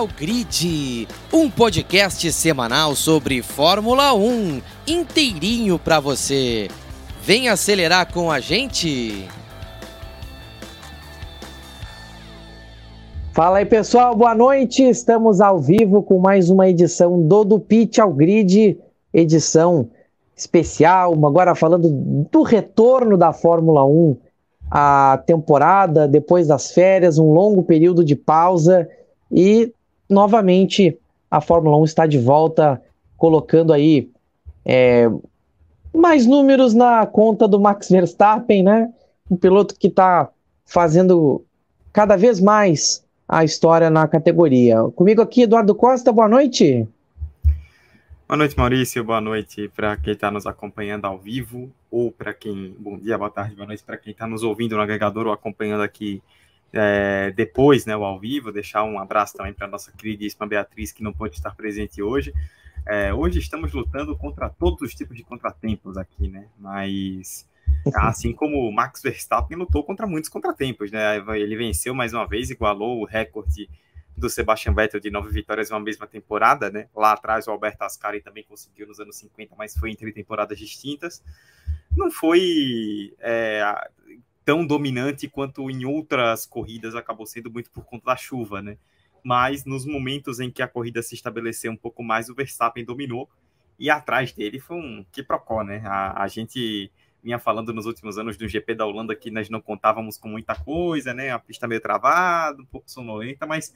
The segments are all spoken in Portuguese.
Pitch Grid, um podcast semanal sobre Fórmula 1, inteirinho para você. Vem acelerar com a gente. Fala aí pessoal, boa noite. Estamos ao vivo com mais uma edição do do Pitch ao Grid, edição especial, agora falando do retorno da Fórmula 1 a temporada, depois das férias, um longo período de pausa e novamente a Fórmula 1 está de volta, colocando aí é, mais números na conta do Max Verstappen, né? Um piloto que está fazendo cada vez mais a história na categoria. Comigo aqui, Eduardo Costa, boa noite. Boa noite, Maurício. Boa noite para quem está nos acompanhando ao vivo, ou para quem. Bom dia, boa tarde, boa noite para quem está nos ouvindo no agregador ou acompanhando aqui é, depois, né, o ao vivo. Deixar um abraço também para nossa queridíssima Beatriz, que não pôde estar presente hoje. É, hoje estamos lutando contra todos os tipos de contratempos aqui, né? Mas. Assim como o Max Verstappen lutou contra muitos contratempos, né? Ele venceu mais uma vez, igualou o recorde do Sebastian Vettel de nove vitórias em uma mesma temporada, né? Lá atrás o Alberto Ascari também conseguiu nos anos 50, mas foi entre temporadas distintas. Não foi é, tão dominante quanto em outras corridas acabou sendo muito por conta da chuva, né? Mas nos momentos em que a corrida se estabeleceu um pouco mais, o Verstappen dominou e atrás dele foi um que procó, né? A, a gente vinha falando nos últimos anos do GP da Holanda que nós não contávamos com muita coisa, né? A pista meio travada, um pouco sonolenta, mas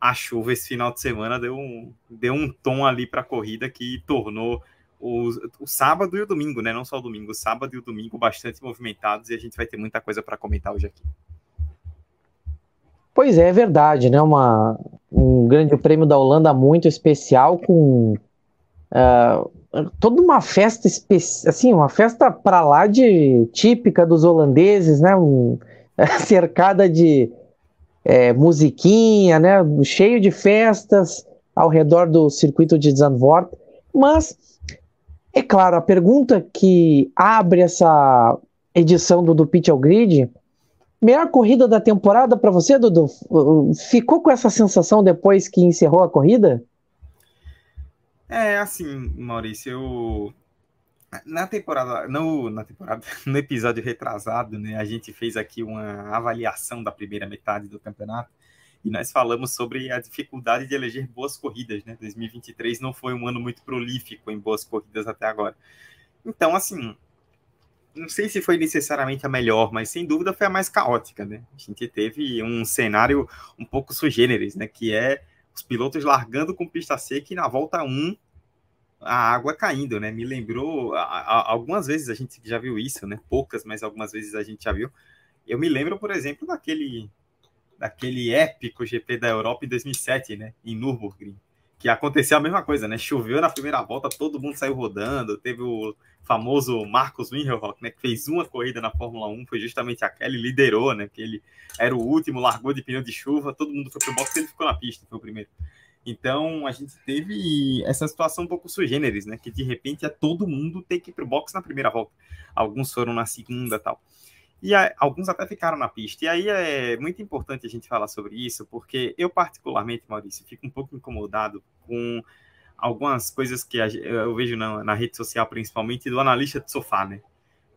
a chuva esse final de semana deu um, deu um tom ali para a corrida que tornou o, o, sábado e o domingo, né? Não só o domingo, o sábado e o domingo bastante movimentados e a gente vai ter muita coisa para comentar hoje aqui. Pois é, é verdade, né? Uma, um grande prêmio da Holanda muito especial com uh, toda uma festa assim, uma festa para lá de típica dos holandeses, né? Um, cercada de é, musiquinha, né, cheio de festas ao redor do circuito de Zandvoort. Mas, é claro, a pergunta que abre essa edição do, do Pitch ao Grid, melhor corrida da temporada para você, Dudu? Ficou com essa sensação depois que encerrou a corrida? É, assim, Maurício, eu na temporada, no, na temporada, no episódio retrasado, né, a gente fez aqui uma avaliação da primeira metade do campeonato e nós falamos sobre a dificuldade de eleger boas corridas, né? 2023 não foi um ano muito prolífico em boas corridas até agora. Então, assim, não sei se foi necessariamente a melhor, mas sem dúvida foi a mais caótica, né? A gente teve um cenário um pouco sui generis, né? Que é os pilotos largando com pista seca e na volta 1 a água caindo, né? Me lembrou, algumas vezes a gente já viu isso, né? Poucas, mas algumas vezes a gente já viu. Eu me lembro, por exemplo, daquele, daquele épico GP da Europa em 2007, né? Em Nürburgring, que aconteceu a mesma coisa, né? Choveu na primeira volta, todo mundo saiu rodando. Teve o famoso Marcos Winterhock, né? Que fez uma corrida na Fórmula 1, foi justamente aquela, ele liderou, né? Que ele era o último, largou de pneu de chuva, todo mundo foi pro box e ele ficou na pista, foi o primeiro. Então a gente teve essa situação um pouco sui generis, né? Que de repente é todo mundo ter que ir pro box na primeira volta. Alguns foram na segunda tal. E a, alguns até ficaram na pista. E aí é muito importante a gente falar sobre isso, porque eu, particularmente, Maurício, fico um pouco incomodado com algumas coisas que eu vejo na, na rede social, principalmente do analista de sofá, né?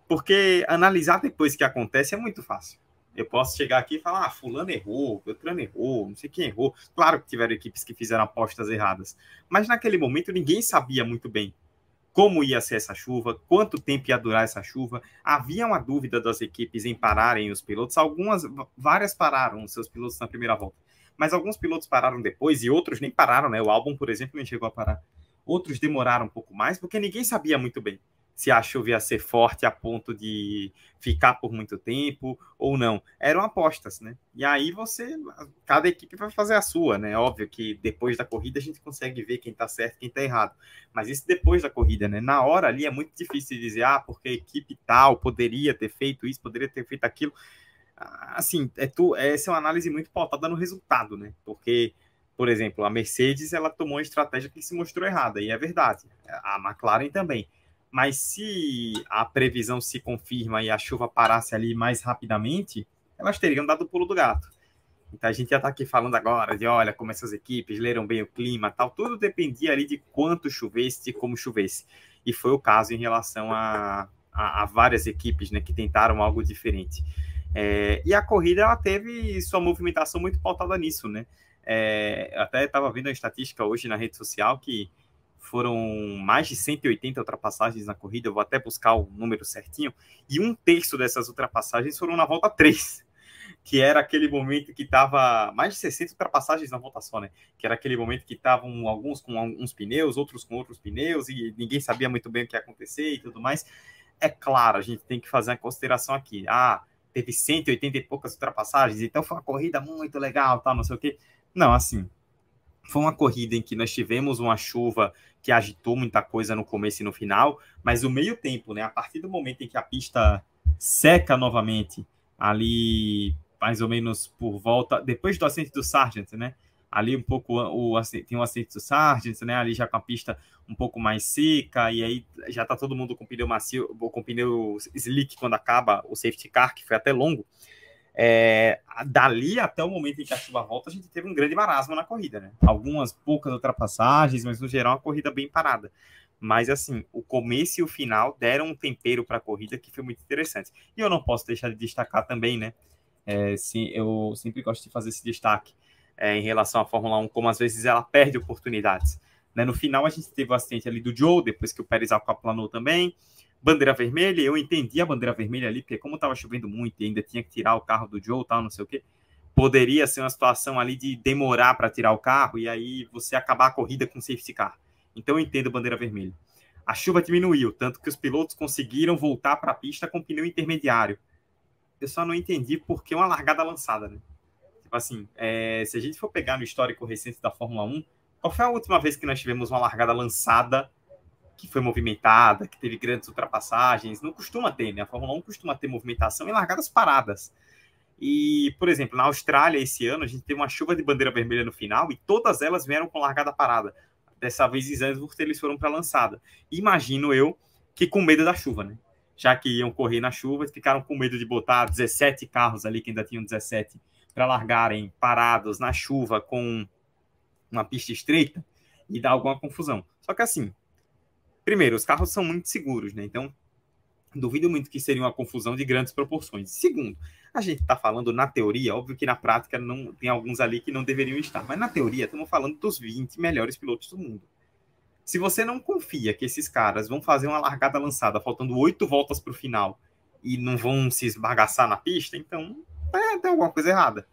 Porque analisar depois que acontece é muito fácil. Eu posso chegar aqui e falar, ah, fulano errou, Beltrano errou, não sei quem errou. Claro que tiveram equipes que fizeram apostas erradas, mas naquele momento ninguém sabia muito bem como ia ser essa chuva, quanto tempo ia durar essa chuva. Havia uma dúvida das equipes em pararem os pilotos. Algumas, várias pararam os seus pilotos na primeira volta, mas alguns pilotos pararam depois e outros nem pararam, né? O álbum, por exemplo, nem chegou a parar. Outros demoraram um pouco mais porque ninguém sabia muito bem se a chuva ia ser forte a ponto de ficar por muito tempo ou não. Eram apostas, né? E aí você, cada equipe vai fazer a sua, né? Óbvio que depois da corrida a gente consegue ver quem tá certo, quem tá errado. Mas isso depois da corrida, né? Na hora ali é muito difícil dizer, ah, porque a equipe tal poderia ter feito isso, poderia ter feito aquilo. Assim, é tu, essa é uma análise muito pautada no resultado, né? Porque por exemplo, a Mercedes ela tomou uma estratégia que se mostrou errada, e é verdade. A McLaren também. Mas se a previsão se confirma e a chuva parasse ali mais rapidamente, elas teriam dado o pulo do gato. Então a gente já está aqui falando agora de, olha, como essas equipes leram bem o clima tal, tudo dependia ali de quanto chovesse, de como chovesse. E foi o caso em relação a, a, a várias equipes né, que tentaram algo diferente. É, e a corrida ela teve sua movimentação muito pautada nisso, né? É, até estava vendo a estatística hoje na rede social que foram mais de 180 ultrapassagens na corrida, eu vou até buscar o número certinho, e um terço dessas ultrapassagens foram na volta 3, que era aquele momento que estava mais de 60 ultrapassagens na volta só, né? Que era aquele momento que estavam alguns com alguns pneus, outros com outros pneus, e ninguém sabia muito bem o que ia acontecer e tudo mais. É claro, a gente tem que fazer uma consideração aqui. Ah, teve 180 e poucas ultrapassagens, então foi uma corrida muito legal, tal, não sei o quê. Não, assim, foi uma corrida em que nós tivemos uma chuva que agitou muita coisa no começo e no final, mas o meio tempo, né, a partir do momento em que a pista seca novamente, ali mais ou menos por volta, depois do acidente do Sargent, né, ali um pouco o tem um acidente do Sargent, né, ali já com a pista um pouco mais seca, e aí já tá todo mundo com pneu macio, com pneu slick quando acaba o safety car, que foi até longo, é, dali até o momento em que a chuva volta, a gente teve um grande marasmo na corrida, né? Algumas poucas ultrapassagens, mas no geral uma corrida bem parada. Mas assim, o começo e o final deram um tempero para a corrida que foi muito interessante. E eu não posso deixar de destacar também, né? É, sim, eu sempre gosto de fazer esse destaque é, em relação à Fórmula 1, como às vezes ela perde oportunidades. Né? No final, a gente teve o acidente ali do Joe, depois que o Pérez aquaplanou também bandeira vermelha, eu entendi a bandeira vermelha ali, porque como estava chovendo muito e ainda tinha que tirar o carro do Joe, tal, não sei o quê, poderia ser uma situação ali de demorar para tirar o carro e aí você acabar a corrida com safety car. Então eu entendo bandeira vermelha. A chuva diminuiu, tanto que os pilotos conseguiram voltar para a pista com pneu intermediário. Eu só não entendi por que uma largada lançada, né? Tipo assim, é, se a gente for pegar no histórico recente da Fórmula 1, qual foi a última vez que nós tivemos uma largada lançada que foi movimentada, que teve grandes ultrapassagens. Não costuma ter, né? A Fórmula 1 costuma ter movimentação em largadas paradas. E, por exemplo, na Austrália, esse ano, a gente teve uma chuva de bandeira vermelha no final e todas elas vieram com largada parada. Dessa vez, em Zandvoort, eles foram para lançada. Imagino eu que com medo da chuva, né? Já que iam correr na chuva, ficaram com medo de botar 17 carros ali, que ainda tinham 17, para largarem parados na chuva com uma pista estreita e dar alguma confusão. Só que assim, primeiro, os carros são muito seguros, né? Então, duvido muito que seria uma confusão de grandes proporções. Segundo, a gente está falando na teoria, óbvio que na prática não tem alguns ali que não deveriam estar, mas na teoria estamos falando dos 20 melhores pilotos do mundo. Se você não confia que esses caras vão fazer uma largada lançada faltando oito voltas para o final e não vão se esbagaçar na pista, então é, tem alguma coisa errada.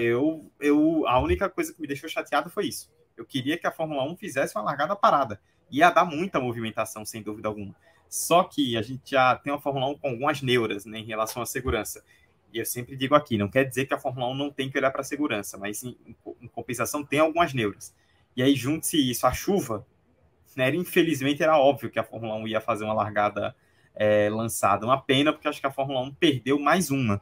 Eu, eu, a única coisa que me deixou chateado foi isso. Eu queria que a Fórmula 1 fizesse uma largada parada ia dar muita movimentação, sem dúvida alguma. Só que a gente já tem uma Fórmula 1 com algumas neuras né, em relação à segurança. E eu sempre digo aqui, não quer dizer que a Fórmula 1 não tem que olhar para a segurança, mas em, em, compensação tem algumas neuras. E aí junte-se isso à chuva, né, infelizmente era óbvio que a Fórmula 1 ia fazer uma largada é, lançada. Uma pena, porque acho que a Fórmula 1 perdeu mais uma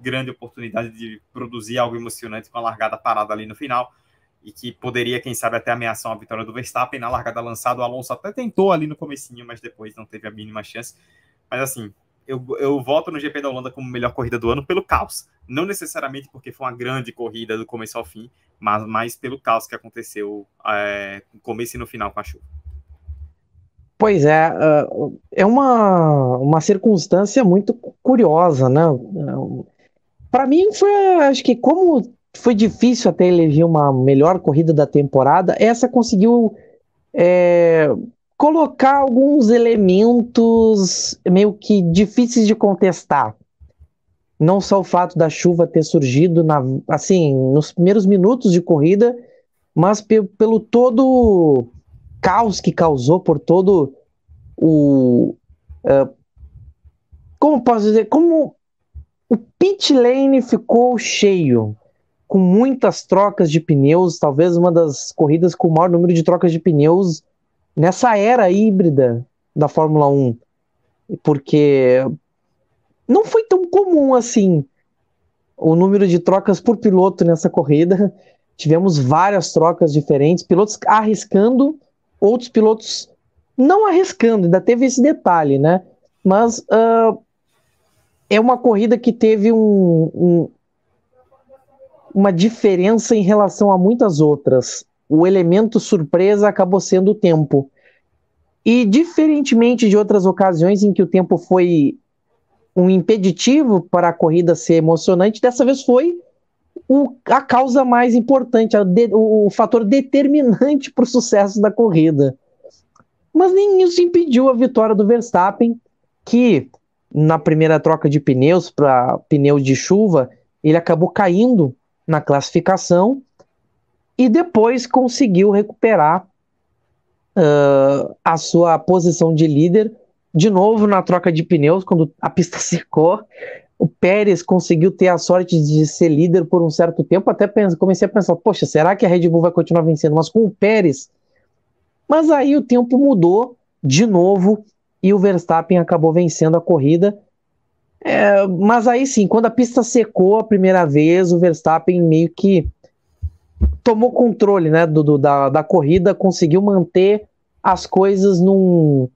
grande oportunidade de produzir algo emocionante com a largada parada ali no final e que poderia, quem sabe, até ameaçar uma vitória do Verstappen na largada lançada. O Alonso até tentou ali no comecinho, mas depois não teve a mínima chance. Mas assim, eu, eu voto no GP da Holanda como melhor corrida do ano pelo caos. Não necessariamente porque foi uma grande corrida do começo ao fim, mas mais pelo caos que aconteceu é, no começo e no final com a chuva. Pois é, é uma, uma circunstância muito curiosa, né? Para mim foi, acho que como foi difícil até eleger uma melhor corrida da temporada. Essa conseguiu é, colocar alguns elementos meio que difíceis de contestar. Não só o fato da chuva ter surgido na, assim nos primeiros minutos de corrida, mas pe pelo todo caos que causou, por todo o uh, como posso dizer, como o pit lane ficou cheio com muitas trocas de pneus, talvez uma das corridas com o maior número de trocas de pneus nessa era híbrida da Fórmula 1. Porque não foi tão comum assim o número de trocas por piloto nessa corrida. Tivemos várias trocas diferentes, pilotos arriscando, outros pilotos não arriscando, ainda teve esse detalhe, né? Mas uh, é uma corrida que teve um, um, uma diferença em relação a muitas outras. O elemento surpresa acabou sendo o tempo. E diferentemente de outras ocasiões em que o tempo foi um impeditivo para a corrida ser emocionante, dessa vez foi o, a causa mais importante, de, o, o fator determinante para o sucesso da corrida. Mas nem isso impediu a vitória do Verstappen, que na primeira troca de pneus para pneu de chuva, ele acabou caindo na classificação e depois conseguiu recuperar uh, a sua posição de líder de novo na troca de pneus, quando a pista secou. O Pérez conseguiu ter a sorte de ser líder por um certo tempo. Até comecei a pensar: poxa, será que a Red Bull vai continuar vencendo? Mas com o Pérez. Mas aí o tempo mudou de novo e o Verstappen acabou vencendo a corrida. É, mas aí sim, quando a pista secou a primeira vez, o Verstappen meio que tomou controle né, do, do da, da corrida, conseguiu manter as coisas num,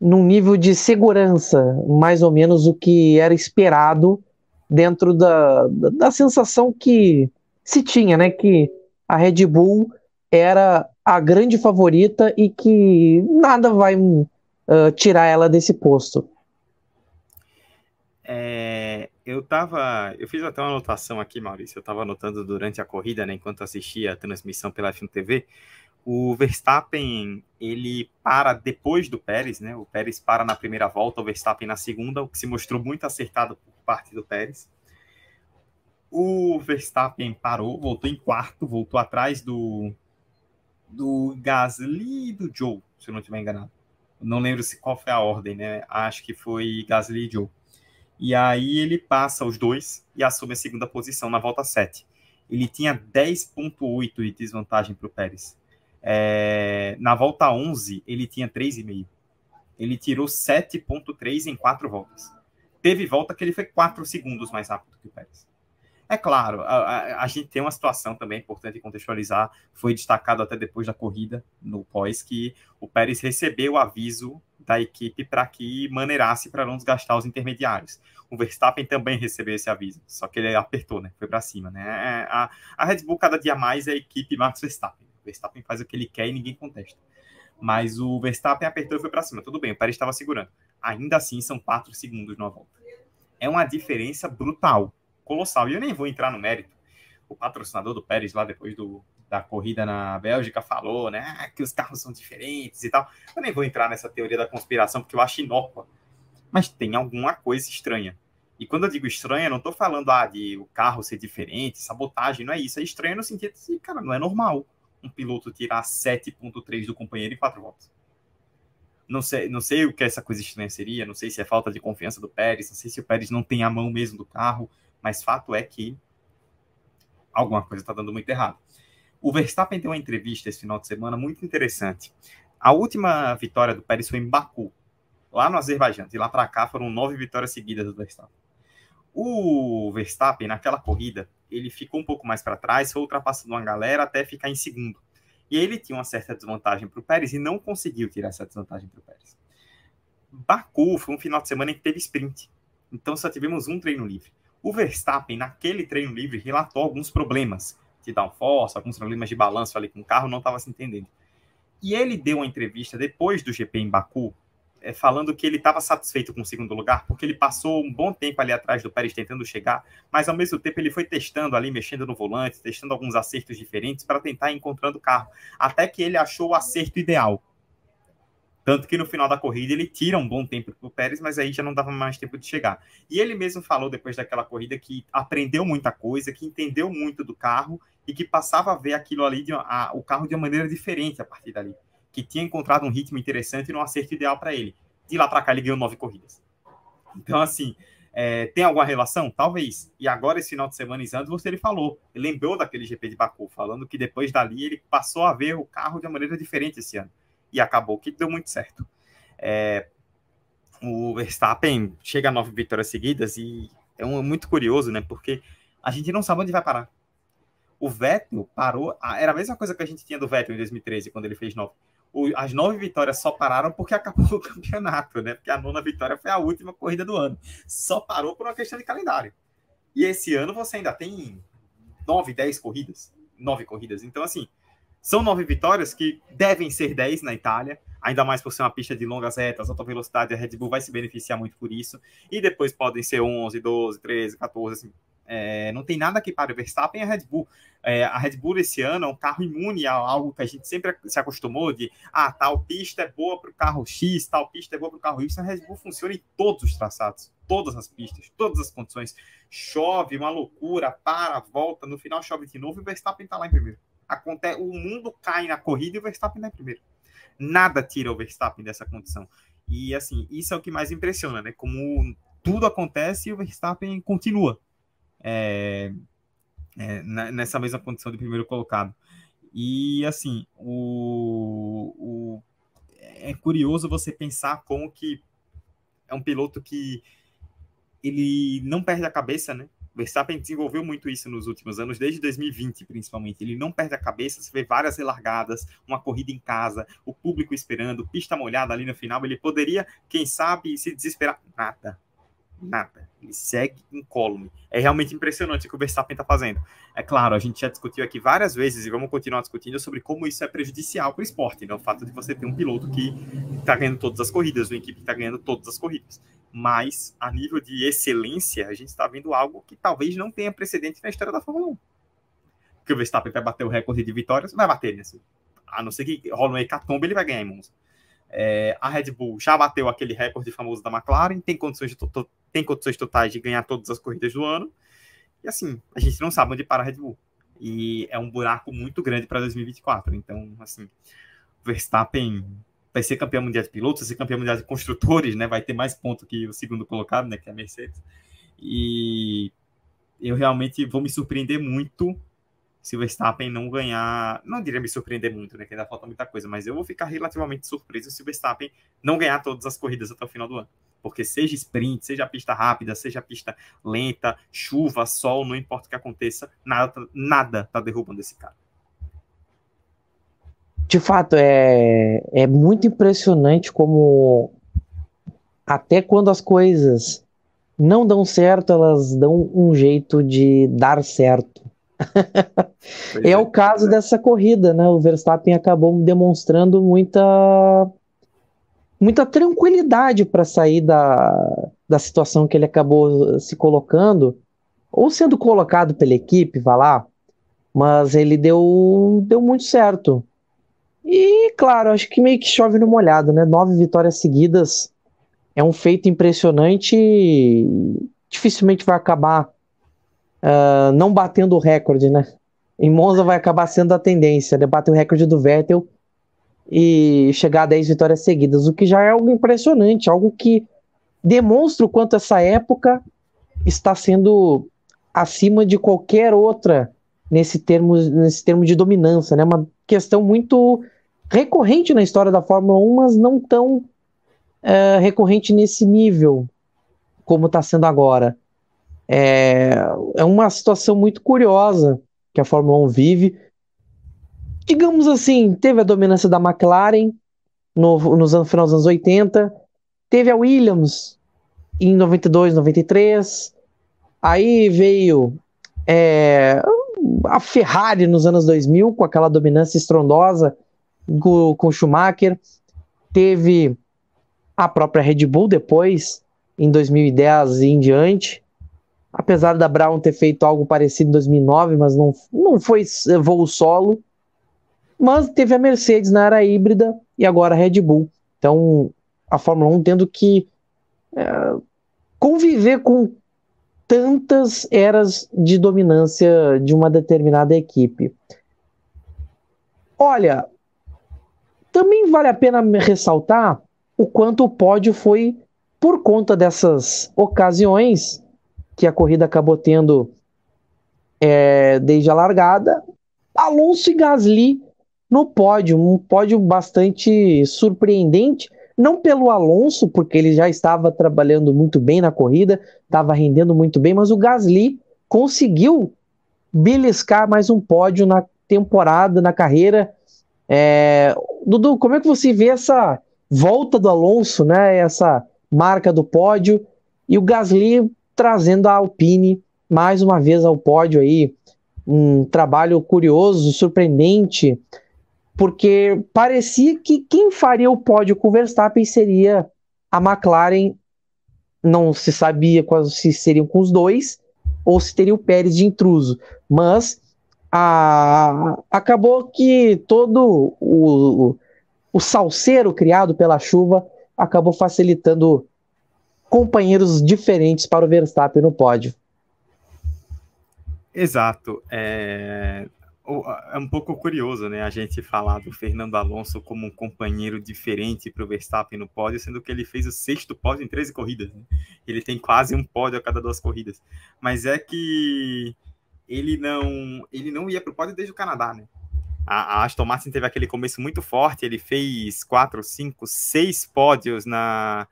num nível de segurança, mais ou menos o que era esperado dentro da, da, da sensação que se tinha, né? Que a Red Bull era a grande favorita e que nada vai uh, tirar ela desse posto. É, eu tava. Eu fiz até uma anotação aqui, Maurício. Eu estava anotando durante a corrida, né, enquanto assistia a transmissão pela F1 TV. O Verstappen, ele para depois do Pérez, né? O Pérez para na primeira volta, o Verstappen na segunda, o que se mostrou muito acertado por parte do Pérez. O Verstappen parou, voltou em quarto, voltou atrás do, do Gasly e do Joe, se eu não estiver enganado. Não lembro se qual foi a ordem, né? Acho que foi Gasly e Joe. E aí ele passa os dois e assume a segunda posição na volta 7. Ele tinha 10,8 de desvantagem para o Pérez. É, na volta 11, ele tinha 3,5. Ele tirou 7,3 em quatro voltas. Teve volta que ele foi 4 segundos mais rápido que o Pérez. É claro, a, a, a, gente tem uma situação também importante contextualizar, foi destacado até depois da corrida, no pós, que o Pérez recebeu o aviso da equipe para que maneirasse para não desgastar os intermediários. O Verstappen também recebeu esse aviso, só que ele apertou, né? Foi para cima, né? É, a, a Red Bull cada dia mais é a equipe Max Verstappen. O Verstappen faz o que ele quer e ninguém contesta. Mas o Verstappen apertou e foi para cima. Tudo bem, o Pérez estava segurando. Ainda assim, são quatro segundos na volta. É uma diferença brutal colossal. E eu nem vou entrar no mérito. O patrocinador do Pérez lá depois do, da corrida na Bélgica falou, né, que os carros são diferentes e tal. Eu nem vou entrar nessa teoria da conspiração porque eu acho inócua. Mas tem alguma coisa estranha. E quando eu digo estranha, não estou falando ah, de o carro ser diferente, sabotagem, não é isso. É estranho no sentido de, cara, não é normal um piloto tirar 7.3 do companheiro em quatro voltas. Não sei, não sei o que essa coisa estranha seria, não sei se é falta de confiança do Pérez, não sei se o Pérez não tem a mão mesmo do carro, mas fato é que alguma coisa está dando muito errado. O Verstappen deu uma entrevista esse final de semana muito interessante. A última vitória do Pérez foi em Baku, lá no Azerbaijão. De lá para cá foram nove vitórias seguidas do Verstappen. O Verstappen, naquela corrida, ele ficou um pouco mais para trás, foi ultrapassando uma galera até ficar em segundo. E ele tinha uma certa desvantagem para o Pérez e não conseguiu tirar essa desvantagem para o Pérez. Baku foi um final de semana em que teve sprint. Então só tivemos um treino livre. O Verstappen, naquele treino livre, relatou alguns problemas de downforce, alguns problemas de balanço ali com o carro, não estava se entendendo. E ele deu uma entrevista depois do GP em Baku, é, falando que ele estava satisfeito com o segundo lugar, porque ele passou um bom tempo ali atrás do Pérez tentando chegar, mas ao mesmo tempo ele foi testando ali, mexendo no volante, testando alguns acertos diferentes para tentar encontrando o carro, até que ele achou o acerto ideal. Tanto que no final da corrida ele tira um bom tempo para o Pérez, mas aí já não dava mais tempo de chegar. E ele mesmo falou depois daquela corrida que aprendeu muita coisa, que entendeu muito do carro e que passava a ver aquilo ali, de, a, o carro de uma maneira diferente a partir dali. Que tinha encontrado um ritmo interessante e um acerto ideal para ele. De lá para cá ele ganhou nove corridas. Então, assim, é, tem alguma relação? Talvez. E agora, esse final de semana em você ele falou, ele lembrou daquele GP de Baku, falando que depois dali ele passou a ver o carro de uma maneira diferente esse ano e acabou que deu muito certo. É, o Verstappen chega a nove vitórias seguidas e é um, muito curioso, né? Porque a gente não sabe onde vai parar. O Vettel parou, era a mesma coisa que a gente tinha do Vettel em 2013, quando ele fez nove. O, as nove vitórias só pararam porque acabou o campeonato, né? Porque a nona vitória foi a última corrida do ano. Só parou por uma questão de calendário. E esse ano você ainda tem nove, dez corridas, nove corridas. Então, assim, são nove vitórias que devem ser dez na Itália, ainda mais por ser uma pista de longas retas, alta velocidade, a Red Bull vai se beneficiar muito por isso. E depois podem ser 11, 12, 13, 14, assim, é, não tem nada que pare o Verstappen e a Red Bull. É, a Red Bull esse ano é um carro imune a algo que a gente sempre se acostumou de ah, tal pista é boa para o carro X, tal pista é boa para o carro Y. A Red Bull funciona em todos os traçados, todas as pistas, todas as condições. Chove, uma loucura, para, volta, no final chove de novo e o Verstappen está lá em primeiro. Acontece, o mundo cai na corrida e o Verstappen em primeiro. Nada tira o Verstappen dessa condição. E assim, isso é o que mais impressiona, né? Como tudo acontece e o Verstappen continua é, é, nessa mesma condição de primeiro colocado. E assim, o, o, é curioso você pensar como que é um piloto que ele não perde a cabeça, né? Verstappen desenvolveu muito isso nos últimos anos, desde 2020 principalmente. Ele não perde a cabeça, você vê várias relargadas, uma corrida em casa, o público esperando, pista molhada ali no final. Ele poderia, quem sabe, se desesperar. Nada nada. Ele segue incólume. É realmente impressionante o que o Verstappen está fazendo. É claro, a gente já discutiu aqui várias vezes e vamos continuar discutindo sobre como isso é prejudicial para o esporte, né? O fato de você ter um piloto que está ganhando todas as corridas, uma equipe que está ganhando todas as corridas. Mas, a nível de excelência, a gente está vendo algo que talvez não tenha precedente na história da Fórmula 1. Porque o Verstappen vai bater o recorde de vitórias, vai bater, né? Assim, a não ser que rola um hecatombe, ele vai ganhar em Monza. É, a Red Bull já bateu aquele recorde famoso da McLaren, tem condições, de, tem condições totais de ganhar todas as corridas do ano. E assim, a gente não sabe onde para a Red Bull. E é um buraco muito grande para 2024. Então, assim, Verstappen vai ser campeão mundial de pilotos, vai ser campeão mundial de construtores, né? Vai ter mais pontos que o segundo colocado, né? Que é a Mercedes. E eu realmente vou me surpreender muito se o Verstappen não ganhar, não diria me surpreender muito, né, que ainda falta muita coisa, mas eu vou ficar relativamente surpreso se o Verstappen não ganhar todas as corridas até o final do ano. Porque seja sprint, seja pista rápida, seja pista lenta, chuva, sol, não importa o que aconteça, nada, nada tá derrubando esse cara. De fato, é, é muito impressionante como até quando as coisas não dão certo, elas dão um jeito de dar certo. é, o caso é. dessa corrida, né? O Verstappen acabou demonstrando muita muita tranquilidade para sair da, da situação que ele acabou se colocando, ou sendo colocado pela equipe, vá lá, mas ele deu, deu muito certo. E, claro, acho que meio que chove no molhado, né? Nove vitórias seguidas é um feito impressionante e dificilmente vai acabar uh, não batendo o recorde, né? Em Monza vai acabar sendo a tendência, né? Bater o recorde do Vettel e chegar a 10 vitórias seguidas, o que já é algo impressionante, algo que demonstra o quanto essa época está sendo acima de qualquer outra nesse termo, nesse termo de dominância, né? Uma questão muito recorrente na história da Fórmula 1, mas não tão uh, recorrente nesse nível como está sendo agora. É, é uma situação muito curiosa que a Fórmula 1 vive. Digamos assim, teve a dominância da McLaren no, nos anos, final dos anos 80, teve a Williams em 92, 93, aí veio é, a Ferrari nos anos 2000 com aquela dominância estrondosa com, com Schumacher, teve a própria Red Bull depois, em 2010 e em diante, apesar da Brown ter feito algo parecido em 2009, mas não, não foi voo solo. Mas teve a Mercedes na era híbrida e agora a Red Bull. Então, a Fórmula 1 tendo que é, conviver com tantas eras de dominância de uma determinada equipe. Olha, também vale a pena ressaltar o quanto o pódio foi, por conta dessas ocasiões, que a corrida acabou tendo é, desde a largada. Alonso e Gasly no pódio, um pódio bastante surpreendente, não pelo Alonso, porque ele já estava trabalhando muito bem na corrida, estava rendendo muito bem, mas o Gasly conseguiu beliscar mais um pódio na temporada, na carreira. É... Dudu, como é que você vê essa volta do Alonso, né? Essa marca do pódio e o Gasly trazendo a Alpine mais uma vez ao pódio aí, um trabalho curioso, surpreendente, porque parecia que quem faria o pódio com o Verstappen seria a McLaren. Não se sabia se seriam com os dois ou se teria o Pérez de intruso, mas a, acabou que todo o, o salseiro criado pela chuva acabou facilitando companheiros diferentes para o Verstappen no pódio. Exato. É... é um pouco curioso, né, a gente falar do Fernando Alonso como um companheiro diferente para o Verstappen no pódio, sendo que ele fez o sexto pódio em 13 corridas. Né? Ele tem quase um pódio a cada duas corridas. Mas é que ele não, ele não ia para o pódio desde o Canadá, né? A, a, Aston Martin teve aquele começo muito forte, ele fez quatro, cinco, seis pódios na,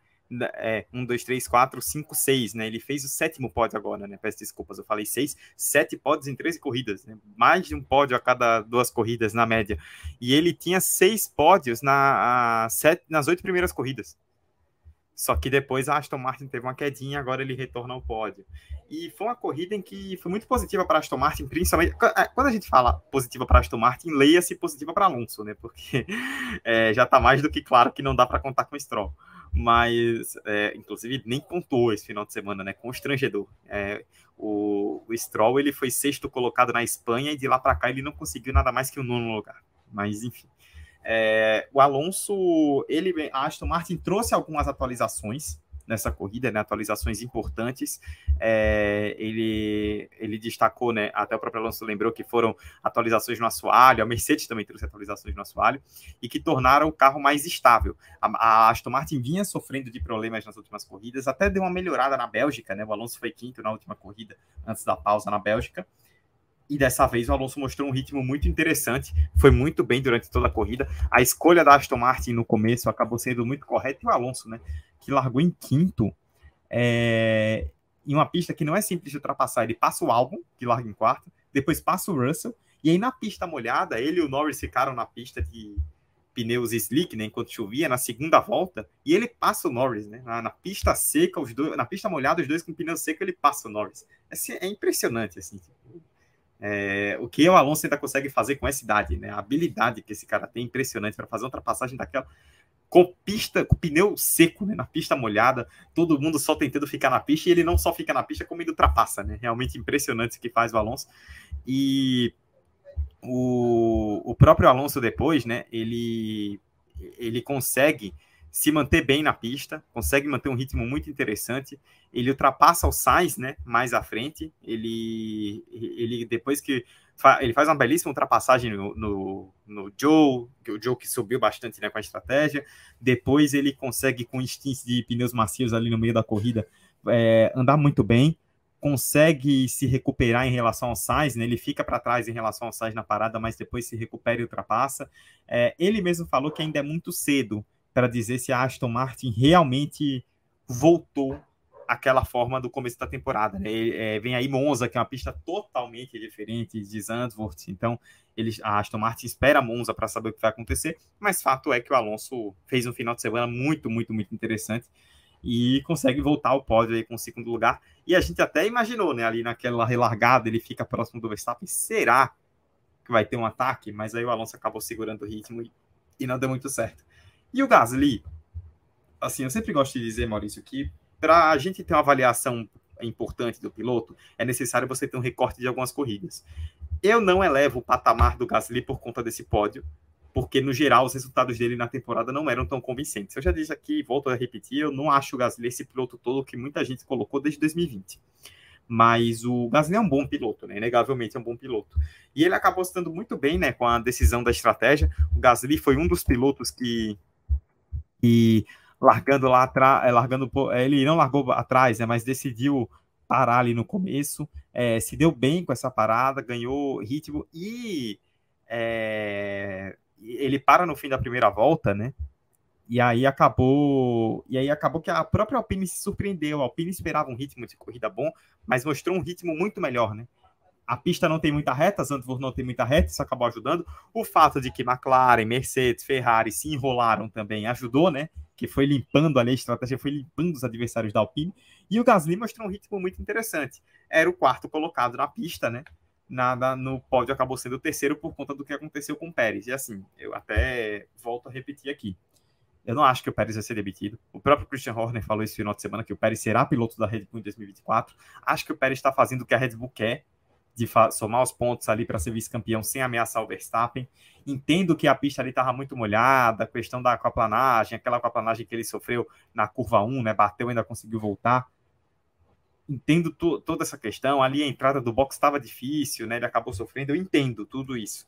é, um, dois, três, quatro, cinco, seis, né? Ele fez o sétimo pódio agora, né? Peço desculpas, eu falei seis, sete pódios em 13 corridas, né? Mais de um pódio a cada duas corridas na média. E ele tinha seis pódios na, a, sete, nas oito primeiras corridas. Só que depois a Aston Martin teve uma quedinha, agora ele retorna ao pódio. E foi uma corrida em que foi muito positiva para a Aston Martin, principalmente. É, quando a gente fala positiva para a Aston Martin, leia-se positiva para Alonso, né? Porque é, já está mais do que claro que não dá para contar com o Stroll. Mas, é, inclusive, nem contou esse final de semana, né? Constrangedor. É, o, o Stroll ele foi sexto colocado na Espanha e de lá para cá ele não conseguiu nada mais que o nono lugar. Mas, enfim. É, o Alonso, ele, a Aston Martin trouxe algumas atualizações nessa corrida, né, atualizações importantes. É, ele, ele destacou, né, até o próprio Alonso lembrou que foram atualizações no assoalho, a Mercedes também trouxe atualizações no assoalho, e que tornaram o carro mais estável. A, a Aston Martin vinha sofrendo de problemas nas últimas corridas, até deu uma melhorada na Bélgica, né, o Alonso foi quinto na última corrida, antes da pausa na Bélgica, e dessa vez o Alonso mostrou um ritmo muito interessante, foi muito bem durante toda a corrida. A escolha da Aston Martin no começo acabou sendo muito correta, e o Alonso, né, que largou em quinto, é, em uma pista que não é simples de ultrapassar, ele passa o álbum, que larga em quarto, depois passa o Russell, e aí na pista molhada, ele e o Norris ficaram na pista de pneus slick, né, enquanto chovia, na segunda volta, e ele passa o Norris, né, na, na pista seca, os dois, na pista molhada, os dois com pneu seco, ele passa o Norris. Assim, é impressionante, assim, tipo, é, o que o Alonso ainda consegue fazer com essa idade, né? A habilidade que esse cara tem impressionante para fazer uma ultrapassagem daquela com pista, com pneu seco, né? Na pista molhada, todo mundo só tentando ficar na pista e ele não só fica na pista, como ele ultrapassa, né? Realmente impressionante o que faz o Alonso. E o, o próprio Alonso depois, né? Ele, ele consegue se manter bem na pista, consegue manter um ritmo muito interessante. Ele ultrapassa o Sainz, né, mais à frente. Ele, ele depois que fa, ele faz uma belíssima ultrapassagem no, no, no Joe, que o Joe que subiu bastante, né, com a estratégia. Depois ele consegue com instintos de pneus macios ali no meio da corrida é, andar muito bem. Consegue se recuperar em relação ao Sainz, né? Ele fica para trás em relação ao Sainz na parada, mas depois se recupera e ultrapassa. É, ele mesmo falou que ainda é muito cedo para dizer se a Aston Martin realmente voltou àquela forma do começo da temporada. Né? É, vem aí Monza, que é uma pista totalmente diferente de Zandvoort, então eles, a Aston Martin espera Monza para saber o que vai acontecer, mas fato é que o Alonso fez um final de semana muito, muito, muito interessante e consegue voltar ao pódio aí com o segundo lugar. E a gente até imaginou, né, ali naquela relargada, ele fica próximo do Verstappen, será que vai ter um ataque? Mas aí o Alonso acabou segurando o ritmo e, e não deu muito certo. E o Gasly, assim, eu sempre gosto de dizer, Maurício, que para a gente ter uma avaliação importante do piloto, é necessário você ter um recorte de algumas corridas. Eu não elevo o patamar do Gasly por conta desse pódio, porque no geral os resultados dele na temporada não eram tão convincentes. Eu já disse aqui, volto a repetir, eu não acho o Gasly esse piloto todo que muita gente colocou desde 2020. Mas o Gasly é um bom piloto, né? Inegavelmente é um bom piloto. E ele acabou se dando muito bem, né, com a decisão da estratégia. O Gasly foi um dos pilotos que e largando lá atrás, é, largando, é, ele não largou atrás, né, mas decidiu parar ali no começo, é, se deu bem com essa parada, ganhou ritmo e é, ele para no fim da primeira volta, né? E aí acabou, e aí acabou que a própria Alpine se surpreendeu. A Alpine esperava um ritmo de corrida bom, mas mostrou um ritmo muito melhor, né? A pista não tem muita reta, Zandvoort não tem muita reta, isso acabou ajudando. O fato de que McLaren, Mercedes, Ferrari se enrolaram também ajudou, né? Que foi limpando ali a estratégia, foi limpando os adversários da Alpine. E o Gasly mostrou um ritmo muito interessante. Era o quarto colocado na pista, né? nada no pódio acabou sendo o terceiro por conta do que aconteceu com o Pérez. E assim, eu até volto a repetir aqui. Eu não acho que o Pérez vai ser demitido. O próprio Christian Horner falou esse final de semana que o Pérez será piloto da Red Bull em 2024. Acho que o Pérez está fazendo o que a Red Bull quer, de somar os pontos ali para ser vice-campeão sem ameaçar o Verstappen. Entendo que a pista ali estava muito molhada, a questão da aquaplanagem, aquela aquaplanagem que ele sofreu na curva 1, né? Bateu, ainda conseguiu voltar entendo toda essa questão. Ali a entrada do box estava difícil, né? Ele acabou sofrendo. Eu entendo tudo isso.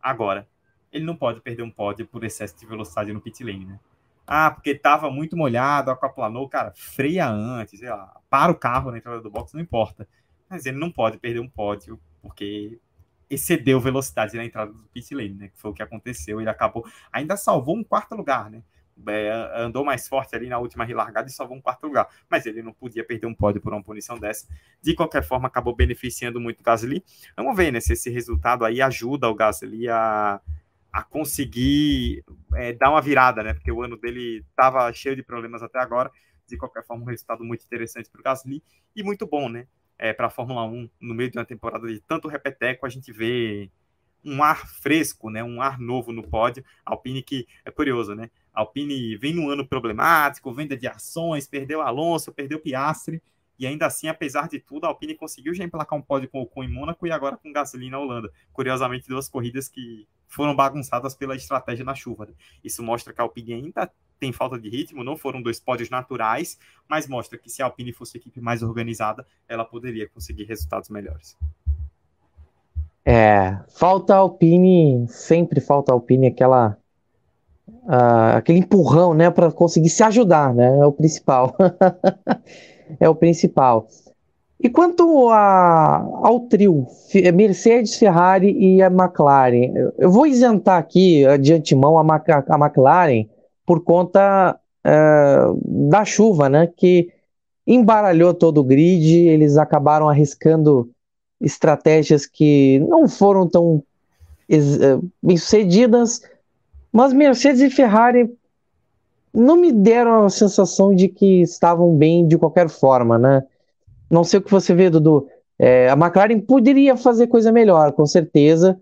Agora, ele não pode perder um pódio por excesso de velocidade no pit lane, né? Ah, porque estava muito molhado, aquaplanou, cara, freia antes, sei lá, para o carro na entrada do box, não importa. Mas ele não pode perder um pódio porque excedeu velocidade na entrada do pit lane, né? Que foi o que aconteceu. Ele acabou, ainda salvou um quarto lugar, né? é, andou mais forte ali na última relargada e salvou um quarto lugar. Mas ele não podia perder um pódio por uma punição dessa. De qualquer forma, acabou beneficiando muito o Gasly. Vamos ver né, se esse resultado aí ajuda o Gasly a, a conseguir é, dar uma virada, né? Porque o ano dele estava cheio de problemas até agora. De qualquer forma, um resultado muito interessante para o Gasly e muito bom, né? É, para a Fórmula 1, no meio de uma temporada de tanto repeteco, a gente vê um ar fresco, né? Um ar novo no pódio. Alpine que é curioso, né? Alpine vem num ano problemático, venda de ações, perdeu Alonso, perdeu Piastri, e ainda assim, apesar de tudo, a Alpine conseguiu já emplacar um pódio com o Ocon em Mônaco e agora com Gasly na Holanda. Curiosamente, duas corridas que foram bagunçadas pela estratégia na chuva. Né? Isso mostra que a Alpine ainda tem falta de ritmo, não foram dois pódios naturais, mas mostra que se a Alpine fosse a equipe mais organizada, ela poderia conseguir resultados melhores. É, falta Alpine, sempre falta Alpine aquela uh, aquele empurrão, né, para conseguir se ajudar, né, é o principal. é o principal. E quanto a, ao trio, Mercedes, Ferrari e a McLaren, eu vou isentar aqui de antemão a, a McLaren por conta uh, da chuva, né, que embaralhou todo o grid, eles acabaram arriscando estratégias que não foram tão eh, bem sucedidas, mas Mercedes e Ferrari não me deram a sensação de que estavam bem de qualquer forma, né? Não sei o que você vê, Dudu. É, a McLaren poderia fazer coisa melhor, com certeza,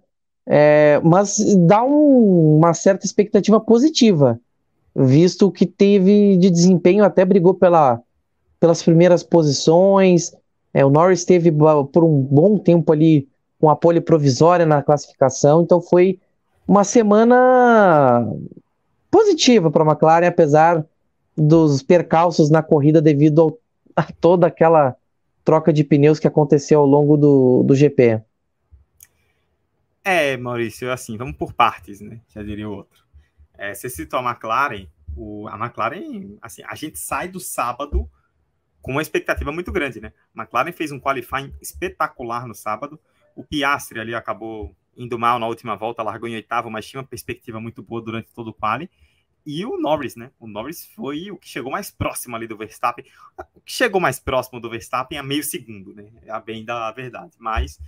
é, mas dá um, uma certa expectativa positiva, visto o que teve de desempenho, até brigou pela, pelas primeiras posições. É, o Norris teve por um bom tempo ali com a pole provisória na classificação, então foi uma semana positiva para a McLaren, apesar dos percalços na corrida devido ao, a toda aquela troca de pneus que aconteceu ao longo do, do GP. É, Maurício, assim, vamos por partes, né? Já diria o outro. É, você citou a McLaren, o, a McLaren, assim, a gente sai do sábado com uma expectativa muito grande, né? A McLaren fez um qualifying espetacular no sábado, o Piastri ali acabou indo mal na última volta, largou em oitavo, mas tinha uma perspectiva muito boa durante todo o quali. E o Norris, né? O Norris foi o que chegou mais próximo ali do Verstappen. O que chegou mais próximo do Verstappen a meio segundo, né? É a bem da verdade. Mas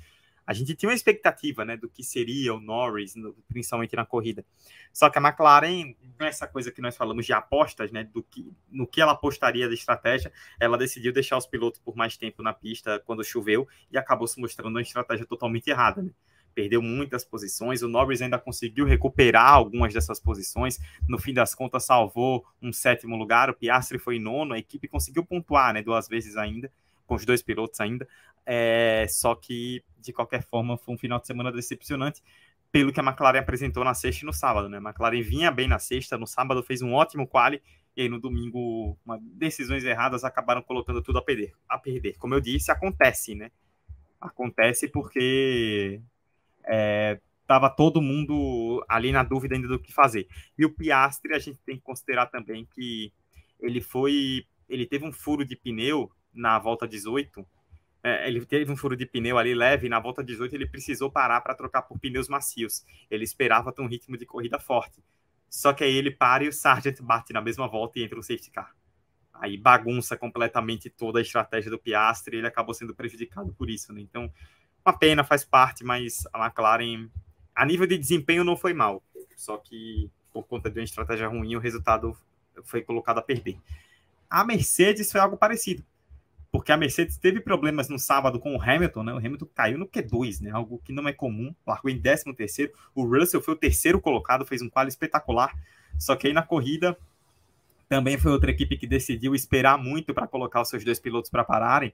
a gente tinha uma expectativa, né, do que seria o Norris, no, principalmente na corrida. Só que a McLaren, essa coisa que nós falamos de apostas, né, do que, no que ela apostaria de estratégia, ela decidiu deixar os pilotos por mais tempo na pista quando choveu e acabou se mostrando uma estratégia totalmente errada, né? perdeu muitas posições. O Norris ainda conseguiu recuperar algumas dessas posições. No fim das contas, salvou um sétimo lugar. O Piastri foi nono. A equipe conseguiu pontuar, né, duas vezes ainda, com os dois pilotos ainda. É, só que, de qualquer forma, foi um final de semana decepcionante pelo que a McLaren apresentou na sexta e no sábado, né? A McLaren vinha bem na sexta, no sábado fez um ótimo quali e aí no domingo uma, decisões erradas acabaram colocando tudo a perder. A perder, como eu disse, acontece, né? Acontece porque estava é, todo mundo ali na dúvida ainda do que fazer. E o Piastre, a gente tem que considerar também que ele foi. Ele teve um furo de pneu na volta 18. É, ele teve um furo de pneu ali leve, na volta 18 ele precisou parar para trocar por pneus macios. Ele esperava ter um ritmo de corrida forte. Só que aí ele para e o Sargent bate na mesma volta e entra no safety car. Aí bagunça completamente toda a estratégia do Piastre e ele acabou sendo prejudicado por isso, né? Então, uma pena, faz parte, mas a McLaren, a nível de desempenho, não foi mal. Só que, por conta de uma estratégia ruim, o resultado foi colocado a perder. A Mercedes foi algo parecido. Porque a Mercedes teve problemas no sábado com o Hamilton, né? O Hamilton caiu no Q2, né? Algo que não é comum, largou em 13 terceiro. O Russell foi o terceiro colocado, fez um quali espetacular. Só que aí na corrida também foi outra equipe que decidiu esperar muito para colocar os seus dois pilotos para pararem,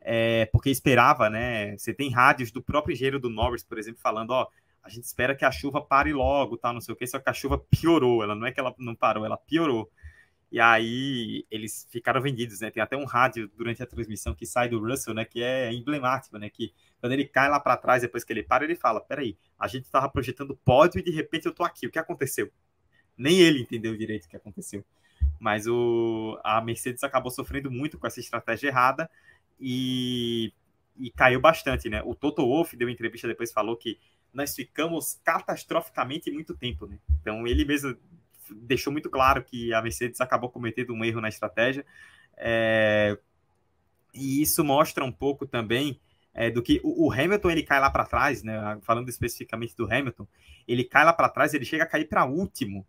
é, porque esperava, né? Você tem rádios do próprio engenheiro do Norris, por exemplo, falando, ó, a gente espera que a chuva pare logo, tá? Não sei o que, só que a chuva piorou. Ela não é que ela não parou, ela piorou. E aí eles ficaram vendidos, né? Tem até um rádio durante a transmissão que sai do Russell, né? Que é emblemático, né? Que quando ele cai lá para trás, depois que ele para, ele fala: Peraí, a gente estava projetando pódio e de repente eu tô aqui. O que aconteceu? Nem ele entendeu direito o que aconteceu. Mas o, a Mercedes acabou sofrendo muito com essa estratégia errada e, e caiu bastante, né? O Toto Wolff deu entrevista depois falou que nós ficamos catastroficamente muito tempo, né? Então ele mesmo deixou muito claro que a Mercedes acabou cometendo um erro na estratégia. É, e isso mostra um pouco também é, do que o, o, Hamilton ele cai lá para trás, né? Falando especificamente do Hamilton, ele cai lá para trás, ele chega a cair para último